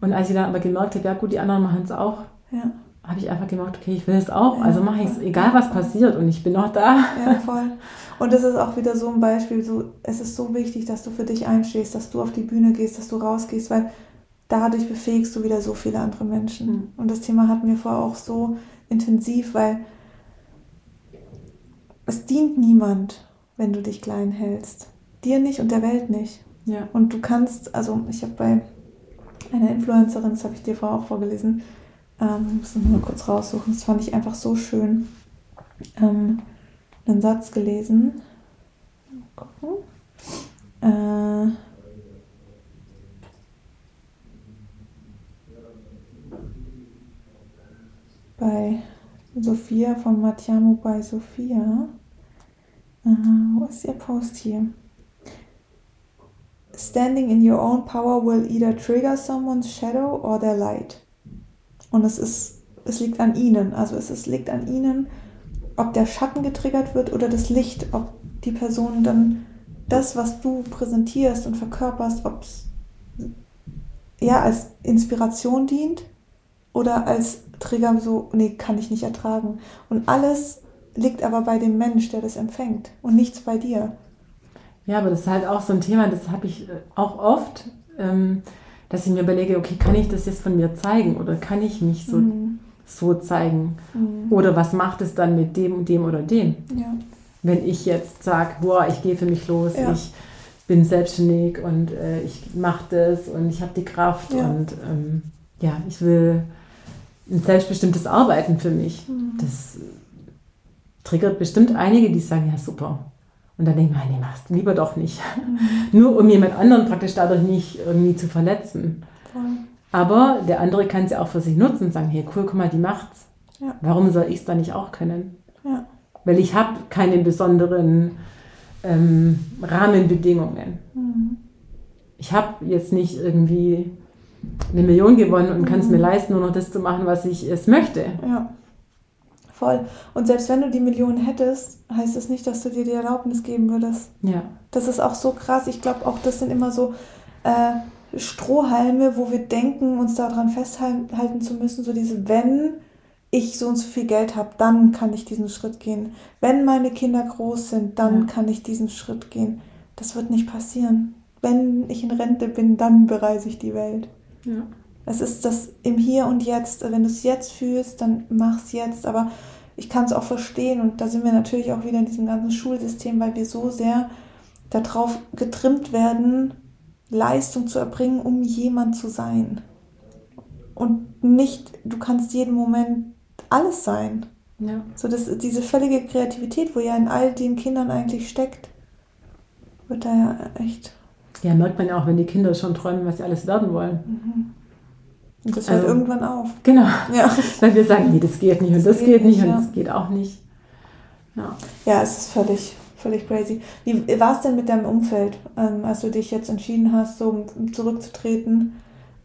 Und als ich dann aber gemerkt habe, ja gut, die anderen machen es auch, ja habe ich einfach gemerkt, okay, ich will es auch, also mache ich es, egal was passiert und ich bin noch da. Ja, voll. Und das ist auch wieder so ein Beispiel, so, es ist so wichtig, dass du für dich einstehst, dass du auf die Bühne gehst, dass du rausgehst, weil dadurch befähigst du wieder so viele andere Menschen. Mhm. Und das Thema hatten wir vorher auch so intensiv, weil es dient niemand, wenn du dich klein hältst. Dir nicht und der Welt nicht. Ja. Und du kannst, also ich habe bei einer Influencerin, das habe ich dir vorher auch vorgelesen, ähm, muss mal kurz raussuchen, das fand ich einfach so schön, ähm, einen Satz gelesen. Mal gucken. Äh, bei Sophia von Matjamu bei Sophia. Äh, wo ist ihr Post hier? Standing in your own power will either trigger someone's shadow or their light. Und es ist, es liegt an ihnen. Also es ist, liegt an ihnen, ob der Schatten getriggert wird oder das Licht, ob die Person dann das, was du präsentierst und verkörperst, ob es ja als Inspiration dient oder als Trigger so, nee, kann ich nicht ertragen. Und alles liegt aber bei dem Mensch, der das empfängt und nichts bei dir. Ja, aber das ist halt auch so ein Thema, das habe ich äh, auch oft, ähm, dass ich mir überlege, okay, kann ich das jetzt von mir zeigen oder kann ich mich so, Mhm. so zeigen? Mhm. Oder was macht es dann mit dem, dem oder dem? Ja. Wenn ich jetzt sage, boah, ich gehe für mich los, Ja. ich bin selbstständig und äh, ich mache das und ich habe die Kraft Ja. und ähm, ja, ich will ein selbstbestimmtes Arbeiten für mich. Mhm. Das triggert bestimmt einige, die sagen, ja super. Und dann denken wir, nee, machst du lieber doch nicht. [laughs] Mhm. Nur um jemand anderen praktisch dadurch nicht irgendwie zu verletzen. Voll. Aber der andere kann es ja auch für sich nutzen und sagen, hey cool, guck mal, die macht's. Ja. Warum soll ich es dann nicht auch können? Ja. Weil ich habe keine besonderen ähm, Rahmenbedingungen. Mhm. Ich habe jetzt nicht irgendwie eine Million gewonnen und kann es Mhm. mir leisten, nur noch das zu machen, was ich es möchte. Ja. Voll. Und selbst wenn du die Millionen hättest, heißt das nicht, dass du dir die Erlaubnis geben würdest. Ja, Das ist auch so krass. Ich glaube auch, das sind immer so äh, Strohhalme, wo wir denken, uns daran festhalten zu müssen. So diese, wenn ich so und so viel Geld habe, dann kann ich diesen Schritt gehen. Wenn meine Kinder groß sind, dann Ja. kann ich diesen Schritt gehen. Das wird nicht passieren. Wenn ich in Rente bin, dann bereise ich die Welt. Ja. Es ist das im Hier und Jetzt. Wenn du es jetzt fühlst, dann mach's jetzt. Aber ich kann es auch verstehen und da sind wir natürlich auch wieder in diesem ganzen Schulsystem, weil wir so sehr darauf getrimmt werden, Leistung zu erbringen, um jemand zu sein. Und nicht, du kannst jeden Moment alles sein. ja. So das, diese völlige Kreativität, wo ja in all den Kindern eigentlich steckt, wird da ja echt. Ja, merkt man ja auch, wenn die Kinder schon träumen, was sie alles werden wollen. Mhm. Und das hört Also- irgendwann auf. Genau. Ja. [laughs] Weil wir sagen, nee, das geht nicht und das, Das geht geht nicht und ja. das geht auch nicht. Ja. Ja, es ist völlig, völlig crazy. Wie war es denn mit deinem Umfeld, ähm, als du dich jetzt entschieden hast, so zurückzutreten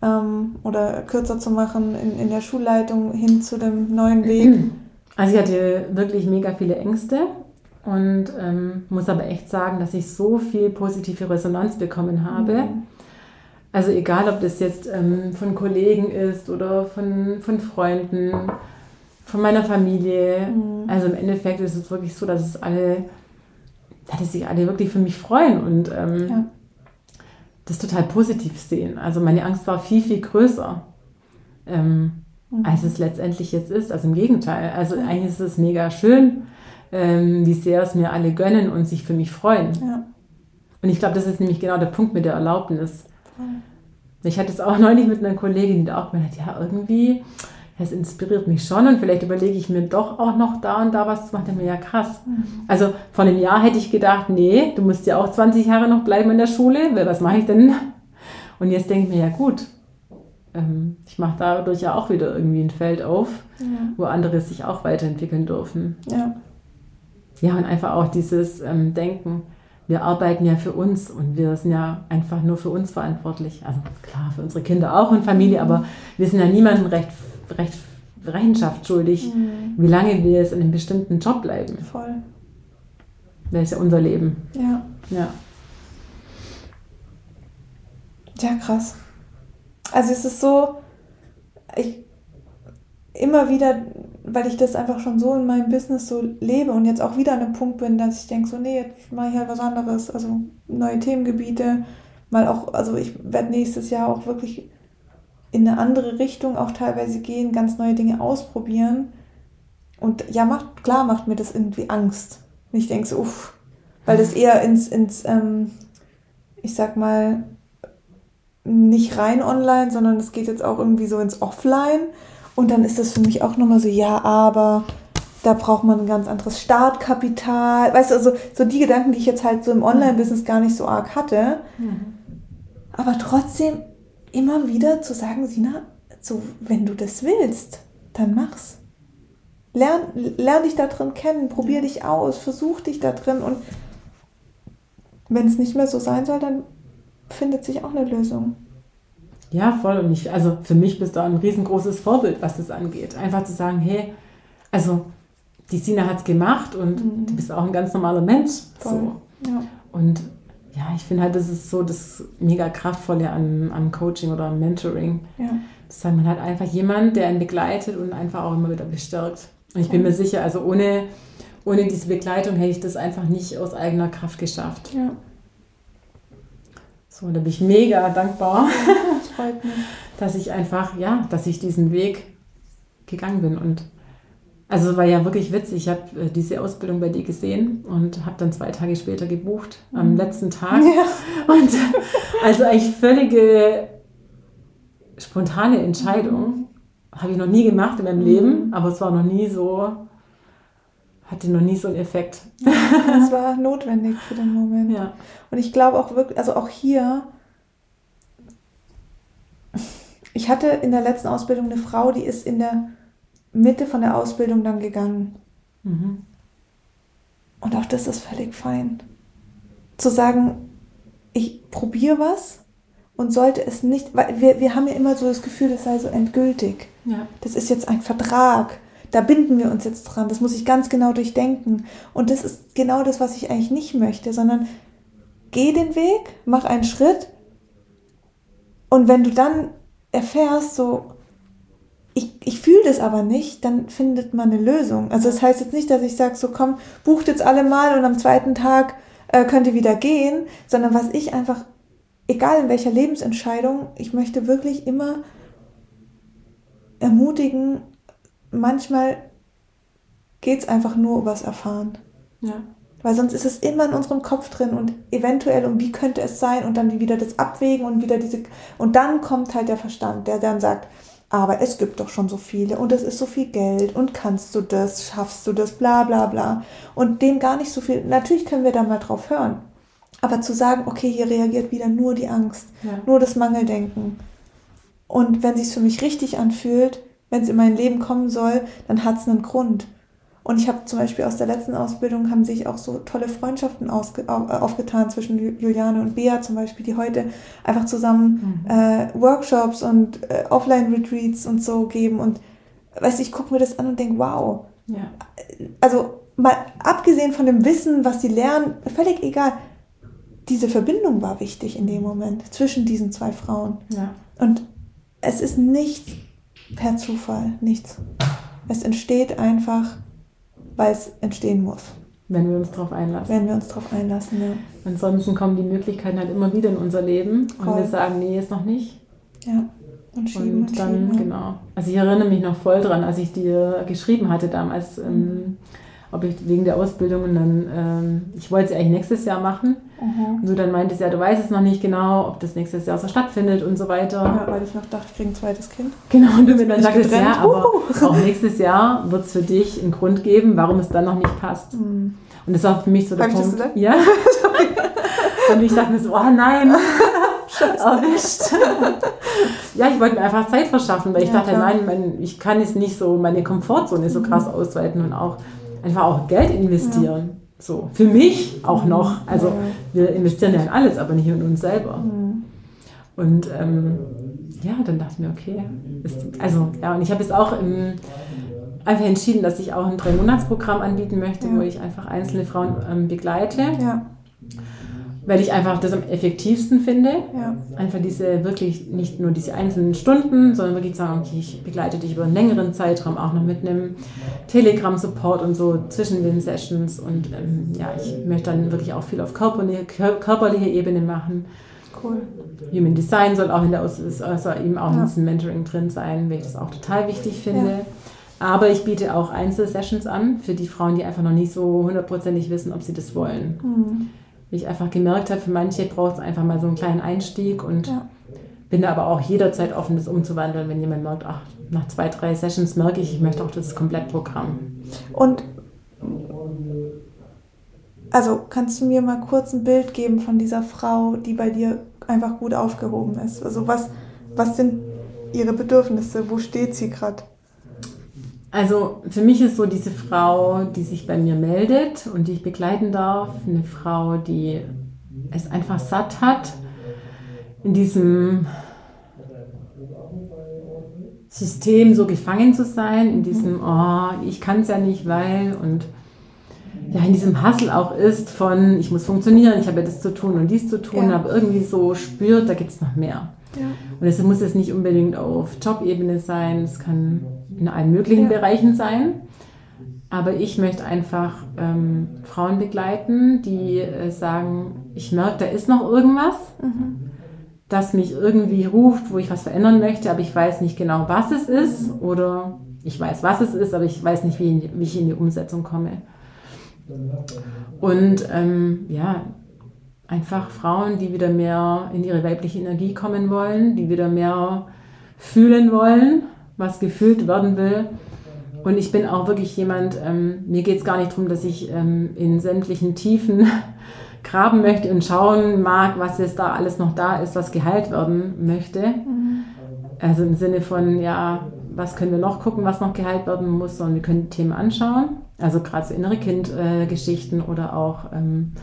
ähm, oder kürzer zu machen in, in der Schulleitung hin zu dem neuen Weg? Also ich hatte wirklich mega viele Ängste und ähm, muss aber echt sagen, dass ich so viel positive Resonanz bekommen habe. Mhm. Also egal, ob das jetzt ähm, von Kollegen ist oder von, von Freunden, von meiner Familie. Mhm. Also im Endeffekt ist es wirklich so, dass es alle, dass sich alle wirklich für mich freuen und ähm, Ja. das total positiv sehen. Also meine Angst war viel, viel größer, ähm, Mhm. als es letztendlich jetzt ist. Also im Gegenteil. Also eigentlich ist es mega schön, ähm, wie sehr es mir alle gönnen und sich für mich freuen. Ja. Und ich glaube, das ist nämlich genau der Punkt mit der Erlaubnis. Ich hatte es auch [laughs] neulich mit einer Kollegin, die da auch gemeint hat, ja, irgendwie, es inspiriert mich schon und vielleicht überlege ich mir doch auch noch da und da was zu machen. Mir ja krass. Mhm. Also vor einem Jahr hätte ich gedacht, nee, du musst ja auch 20 Jahre noch bleiben in der Schule, weil was mache ich denn? Und jetzt denke ich mir, ja gut, ähm, ich mache dadurch ja auch wieder irgendwie ein Feld auf, Ja. wo andere sich auch weiterentwickeln dürfen. Ja. Ja, und einfach auch dieses ähm, Denken, wir arbeiten ja für uns und wir sind ja einfach nur für uns verantwortlich. Also klar, für unsere Kinder auch und Familie, aber wir sind ja niemandem recht, recht Rechenschaft schuldig, Mhm. wie lange wir jetzt in einem bestimmten Job bleiben. Voll. Das ist ja unser Leben. Ja. Ja. Ja, krass. Also es ist so, ich immer wieder, weil ich das einfach schon so in meinem Business so lebe und jetzt auch wieder an einem Punkt bin, dass ich denke, so, nee, jetzt mache ich halt was anderes, also neue Themengebiete, mal auch, also ich werde nächstes Jahr auch wirklich in eine andere Richtung auch teilweise gehen, ganz neue Dinge ausprobieren. Und ja, macht, klar macht mir das irgendwie Angst. Und ich denke so, uff, weil das eher ins, ins ähm, ich sag mal, nicht rein online, sondern es geht jetzt auch irgendwie so ins Offline. Und dann ist das für mich auch nochmal so, ja, aber da braucht man ein ganz anderes Startkapital. Weißt du, also so die Gedanken, die ich jetzt halt so im Online-Business gar nicht so arg hatte. Mhm. Aber trotzdem immer wieder zu sagen, Sina, so, wenn du das willst, dann mach's. Lern, lern dich da drin kennen, probier dich aus, versuch dich da drin und wenn es nicht mehr so sein soll, dann findet sich auch eine Lösung. Ja, voll. Und ich, also für mich bist du ein riesengroßes Vorbild, was das angeht. Einfach zu sagen, hey, also die Sina hat es gemacht und mhm. du bist auch ein ganz normaler Mensch. So. Ja. Und ja, ich finde halt, das ist so das mega kraftvolle an, an Coaching oder am Mentoring. Ja. Sagen, man hat einfach jemanden, der einen begleitet und einfach auch immer wieder bestärkt. Und ich bin mir sicher, also ohne, ohne diese Begleitung hätte ich das einfach nicht aus eigener Kraft geschafft. Ja. So, da bin ich mega dankbar, [laughs] dass ich einfach, ja, dass ich diesen Weg gegangen bin. Und also war ja wirklich witzig. Ich habe äh, diese Ausbildung bei dir gesehen und habe dann zwei Tage später gebucht, am mhm. letzten Tag. Ja. [laughs] Und also eigentlich völlige spontane Entscheidung. Mhm. Habe ich noch nie gemacht in meinem mhm. Leben, aber es war noch nie so, hatte noch nie so einen Effekt. Es [laughs] war notwendig für den Moment. Ja. Und ich glaube auch wirklich, also auch hier, ich hatte in der letzten Ausbildung eine Frau, die ist in der Mitte von der Ausbildung dann gegangen. Mhm. Und auch das ist völlig fein. Zu sagen, ich probiere was und sollte es nicht, weil wir, wir haben ja immer so das Gefühl, das sei so endgültig. Ja. Das ist jetzt ein Vertrag. Da binden wir uns jetzt dran. Das muss ich ganz genau durchdenken. Und das ist genau das, was ich eigentlich nicht möchte, sondern geh den Weg, mach einen Schritt. Und wenn du dann erfährst, so, ich, ich fühle das aber nicht, dann findet man eine Lösung. Also das heißt jetzt nicht, dass ich sage, so komm, bucht jetzt alle mal und am zweiten Tag äh, könnt ihr wieder gehen, sondern was ich einfach, egal in welcher Lebensentscheidung, ich möchte wirklich immer ermutigen, manchmal geht es einfach nur übers Erfahren. Ja. Weil sonst ist es immer in unserem Kopf drin und eventuell und wie könnte es sein und dann wieder das Abwägen und wieder diese und dann kommt halt der Verstand, der dann sagt, aber es gibt doch schon so viele und es ist so viel Geld und kannst du das, schaffst du das, bla bla bla. Und dem gar nicht so viel, natürlich können wir da mal drauf hören, aber zu sagen, okay, hier reagiert wieder nur die Angst, ja. nur das Mangeldenken. Und wenn sich für mich richtig anfühlt, wenn es in mein Leben kommen soll, dann hat es einen Grund. Und ich habe zum Beispiel aus der letzten Ausbildung haben sich auch so tolle Freundschaften ausge, aufgetan zwischen Juliane und Bea zum Beispiel, die heute einfach zusammen mhm. äh, Workshops und äh, Offline-Retreats und so geben. Und weißt ich gucke mir das an und denke, wow. Ja. Also mal abgesehen von dem Wissen, was sie lernen, völlig egal. Diese Verbindung war wichtig in dem Moment zwischen diesen zwei Frauen. Ja. Und es ist nichts per Zufall, nichts. Es entsteht einfach weil es entstehen muss. Wenn wir uns darauf einlassen. Wenn wir uns darauf einlassen, ja. Ansonsten kommen die Möglichkeiten halt immer wieder in unser Leben Voll. und wir sagen, nee, ist noch nicht. Ja. Und, schieben, und dann, schieben, ja. genau. Also ich erinnere mich noch voll dran, als ich dir geschrieben hatte damals, ähm, mhm ob ich wegen der Ausbildung und dann, ähm, ich wollte sie eigentlich nächstes Jahr machen. Mhm. Und du dann meintest, ja, du weißt es noch nicht genau, ob das nächstes Jahr so stattfindet und so weiter. Ja, weil ich noch dachte, ich kriege ein zweites Kind. Genau, und du mir dann sagtest, ja, aber uh. auch nächstes Jahr wird es für dich einen Grund geben, warum es dann noch nicht passt. Mhm. Und das war für mich so der Hab Punkt. Ich das ja. [laughs] und ich dachte mir so, oh nein. erwischt. ja, ich wollte mir einfach Zeit verschaffen, weil ja, ich dachte, klar. nein, mein, ich kann es nicht so, meine Komfortzone so mhm. krass ausweiten und auch einfach auch Geld investieren. Ja. So, für mich auch noch. Also wir investieren ja in alles, aber nicht in uns selber. Und ähm, ja, dann dachte ich mir, okay, ist, also ja, und ich habe jetzt auch im, einfach entschieden, dass ich auch ein Drei-Monats-Programm anbieten möchte, ja. wo ich einfach einzelne Frauen ähm, begleite. Ja weil ich einfach das am effektivsten finde. Ja. Einfach diese wirklich nicht nur diese einzelnen Stunden, sondern wirklich sagen, okay, ich begleite dich über einen längeren Zeitraum, auch noch mit einem Telegram-Support und so zwischen den Sessions. Und ähm, ja, ich möchte dann wirklich auch viel auf körperliche, körperliche Ebene machen. Cool. Human Design soll auch in der also eben auch ja. in diesem Mentoring drin sein, weil ich das auch total wichtig finde. Ja. Aber ich biete auch Einzelsessions an für die Frauen, die einfach noch nicht so hundertprozentig wissen, ob sie das wollen. Mhm. Wie ich einfach gemerkt habe, für manche braucht es einfach mal so einen kleinen Einstieg und Ja. bin da aber auch jederzeit offen, das umzuwandeln, wenn jemand merkt, ach, nach zwei, drei Sessions merke ich, ich möchte auch das Komplettprogramm. Und also kannst du mir mal kurz ein Bild geben von dieser Frau, die bei dir einfach gut aufgehoben ist? Also was, was sind ihre Bedürfnisse? Wo steht sie gerade? Also für mich ist so diese Frau, die sich bei mir meldet und die ich begleiten darf, eine Frau, die es einfach satt hat, in diesem System so gefangen zu sein, in diesem, oh, ich kann es ja nicht, weil und ja, in diesem Hustle auch ist von, ich muss funktionieren, ich habe ja das zu tun und dies zu tun, Ja. aber irgendwie so spürt, da gibt es noch mehr. Ja. Und es muss jetzt nicht unbedingt auf Jobebene sein, es kann in allen möglichen Ja. Bereichen sein. Aber ich möchte einfach ähm, Frauen begleiten, die äh, sagen, ich merke, da ist noch irgendwas, Mhm. das mich irgendwie ruft, wo ich was verändern möchte, aber ich weiß nicht genau, was es ist. Oder ich weiß, was es ist, aber ich weiß nicht, wie, wie ich in die Umsetzung komme. Und ähm, ja, einfach Frauen, die wieder mehr in ihre weibliche Energie kommen wollen, die wieder mehr fühlen wollen, was gefühlt werden will. Und ich bin auch wirklich jemand, ähm, mir geht es gar nicht darum, dass ich ähm, in sämtlichen Tiefen [laughs] graben möchte und schauen mag, was jetzt da alles noch da ist, was geheilt werden möchte. Also im Sinne von, ja, was können wir noch gucken, was noch geheilt werden muss, sondern wir können Themen anschauen. Also gerade so innere Kindgeschichten oder auch ähm,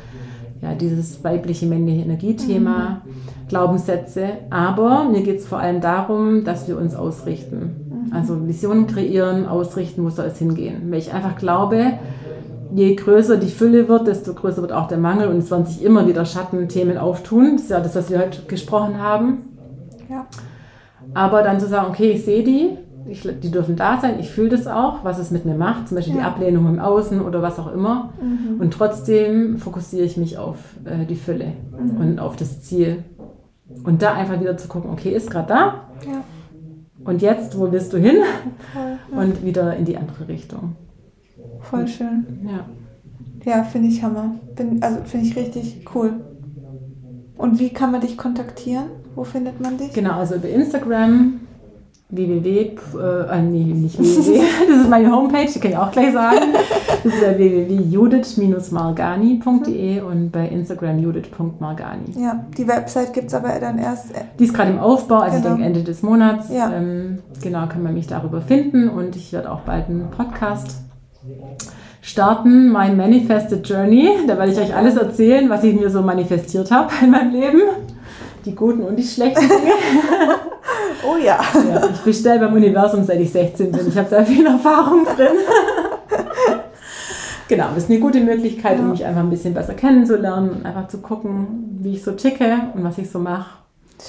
ja, dieses weibliche, männliche Energiethema, Glaubenssätze. Aber mir geht es vor allem darum, dass wir uns ausrichten. Also Visionen kreieren, ausrichten, wo soll es hingehen. Weil ich einfach glaube, je größer die Fülle wird, desto größer wird auch der Mangel und es werden sich immer wieder Schattenthemen auftun. Das ist ja das, was wir heute gesprochen haben. Ja. Aber dann zu sagen, okay, ich sehe die, ich, die dürfen da sein, ich fühle das auch, was es mit mir macht, zum Beispiel die Ja. Ablehnung im Außen oder was auch immer. Mhm. Und trotzdem fokussiere ich mich auf äh, die Fülle und auf das Ziel. Und da einfach wieder zu gucken, okay, ist gerade da Ja. und jetzt, wo willst du hin? [laughs] Voll, Und wieder in die andere Richtung. voll schön. Ja. Ja, finde ich Hammer. Bin, also finde ich richtig cool. Und wie kann man dich kontaktieren? Wo findet man dich? Genau, also über Instagram www, äh, äh, nee, nicht [laughs] www, das ist meine Homepage, die kann ich auch gleich sagen. Das ist www.judith-margani.de und bei Instagram judith.margani. Ja, die Website gibt es aber dann erst. äh, Die ist gerade im Aufbau, also ich Genau. denke Ende des Monats. Ja. Ähm, genau, kann man mich darüber finden und ich werde auch bald einen Podcast starten, My Manifested Journey. Da werde ich euch alles erzählen, was ich mir so manifestiert habe in meinem Leben. Die guten und die schlechten Dinge. [laughs] Oh ja. Ja, ich bestelle beim Universum, seit ich 16 bin. Ich habe da viel Erfahrung drin. genau, das ist eine gute Möglichkeit, um Ja. mich einfach ein bisschen besser kennenzulernen und einfach zu gucken, wie ich so ticke und was ich so mache.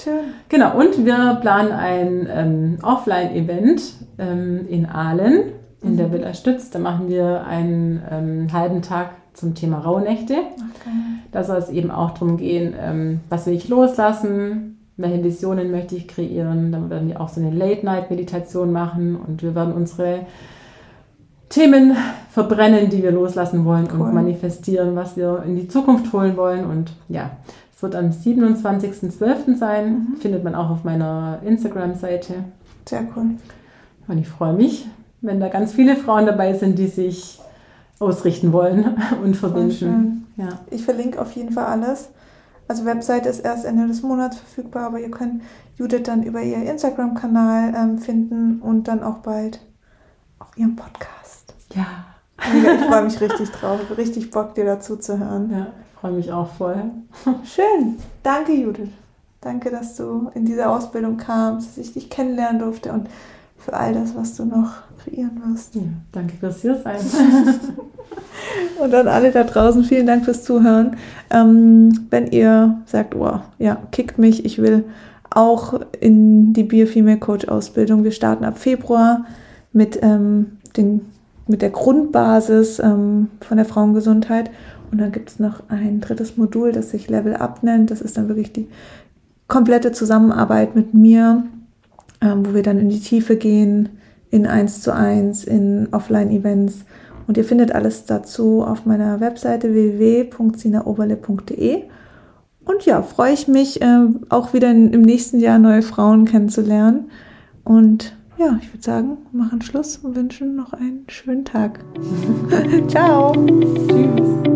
Schön. Genau, und wir planen ein ähm, Offline-Event ähm, in Aalen, in der Villa Stütz. Da machen wir einen ähm, halben Tag zum Thema Rauhnächte. Okay. Da soll es eben auch darum gehen, ähm, was will ich loslassen, welche Visionen möchte ich kreieren. Dann werden wir auch so eine Late-Night-Meditation machen und wir werden unsere Themen verbrennen, die wir loslassen wollen Cool. und manifestieren, was wir in die Zukunft holen wollen. Und ja, es wird am 27.12. sein, findet man auch auf meiner Instagram-Seite. Sehr cool. Und ich freue mich, wenn da ganz viele Frauen dabei sind, die sich ausrichten wollen [laughs] und verbinden. schön. Ja. Ich verlinke auf jeden Fall alles. Also Website ist erst Ende des Monats verfügbar, aber ihr könnt Judith dann über ihr Instagram-Kanal ähm, finden und dann auch bald auf ihrem Podcast. ja. Ich freue mich [laughs] richtig drauf. Richtig Bock, dir dazu zu hören. Ja, ich freue mich auch voll. [laughs] Schön. Danke, Judith. Danke, dass du in diese Ausbildung kamst, dass ich dich kennenlernen durfte und für all das, was du noch kreieren wirst. Ja, danke fürs hier sein. [laughs] Und an alle da draußen, vielen Dank fürs Zuhören. Ähm, wenn ihr sagt, oh, ja, kickt mich, ich will auch in die Bio-Female Coach Ausbildung. Wir starten ab Februar mit, ähm, den, mit der Grundbasis ähm, von der Frauengesundheit. Und dann gibt es noch ein drittes Modul, das sich Level Up nennt. Das ist dann wirklich die komplette Zusammenarbeit mit mir, ähm, wo wir dann in die Tiefe gehen, in 1 zu 1, in Offline-Events. Und ihr findet alles dazu auf meiner Webseite www.sinaoberle.de. Und ja, freue ich mich äh, auch wieder in, im nächsten Jahr neue Frauen kennenzulernen. Und ja, ich würde sagen, machen Schluss und wünschen noch einen schönen Tag. [laughs] Ciao. Tschüss.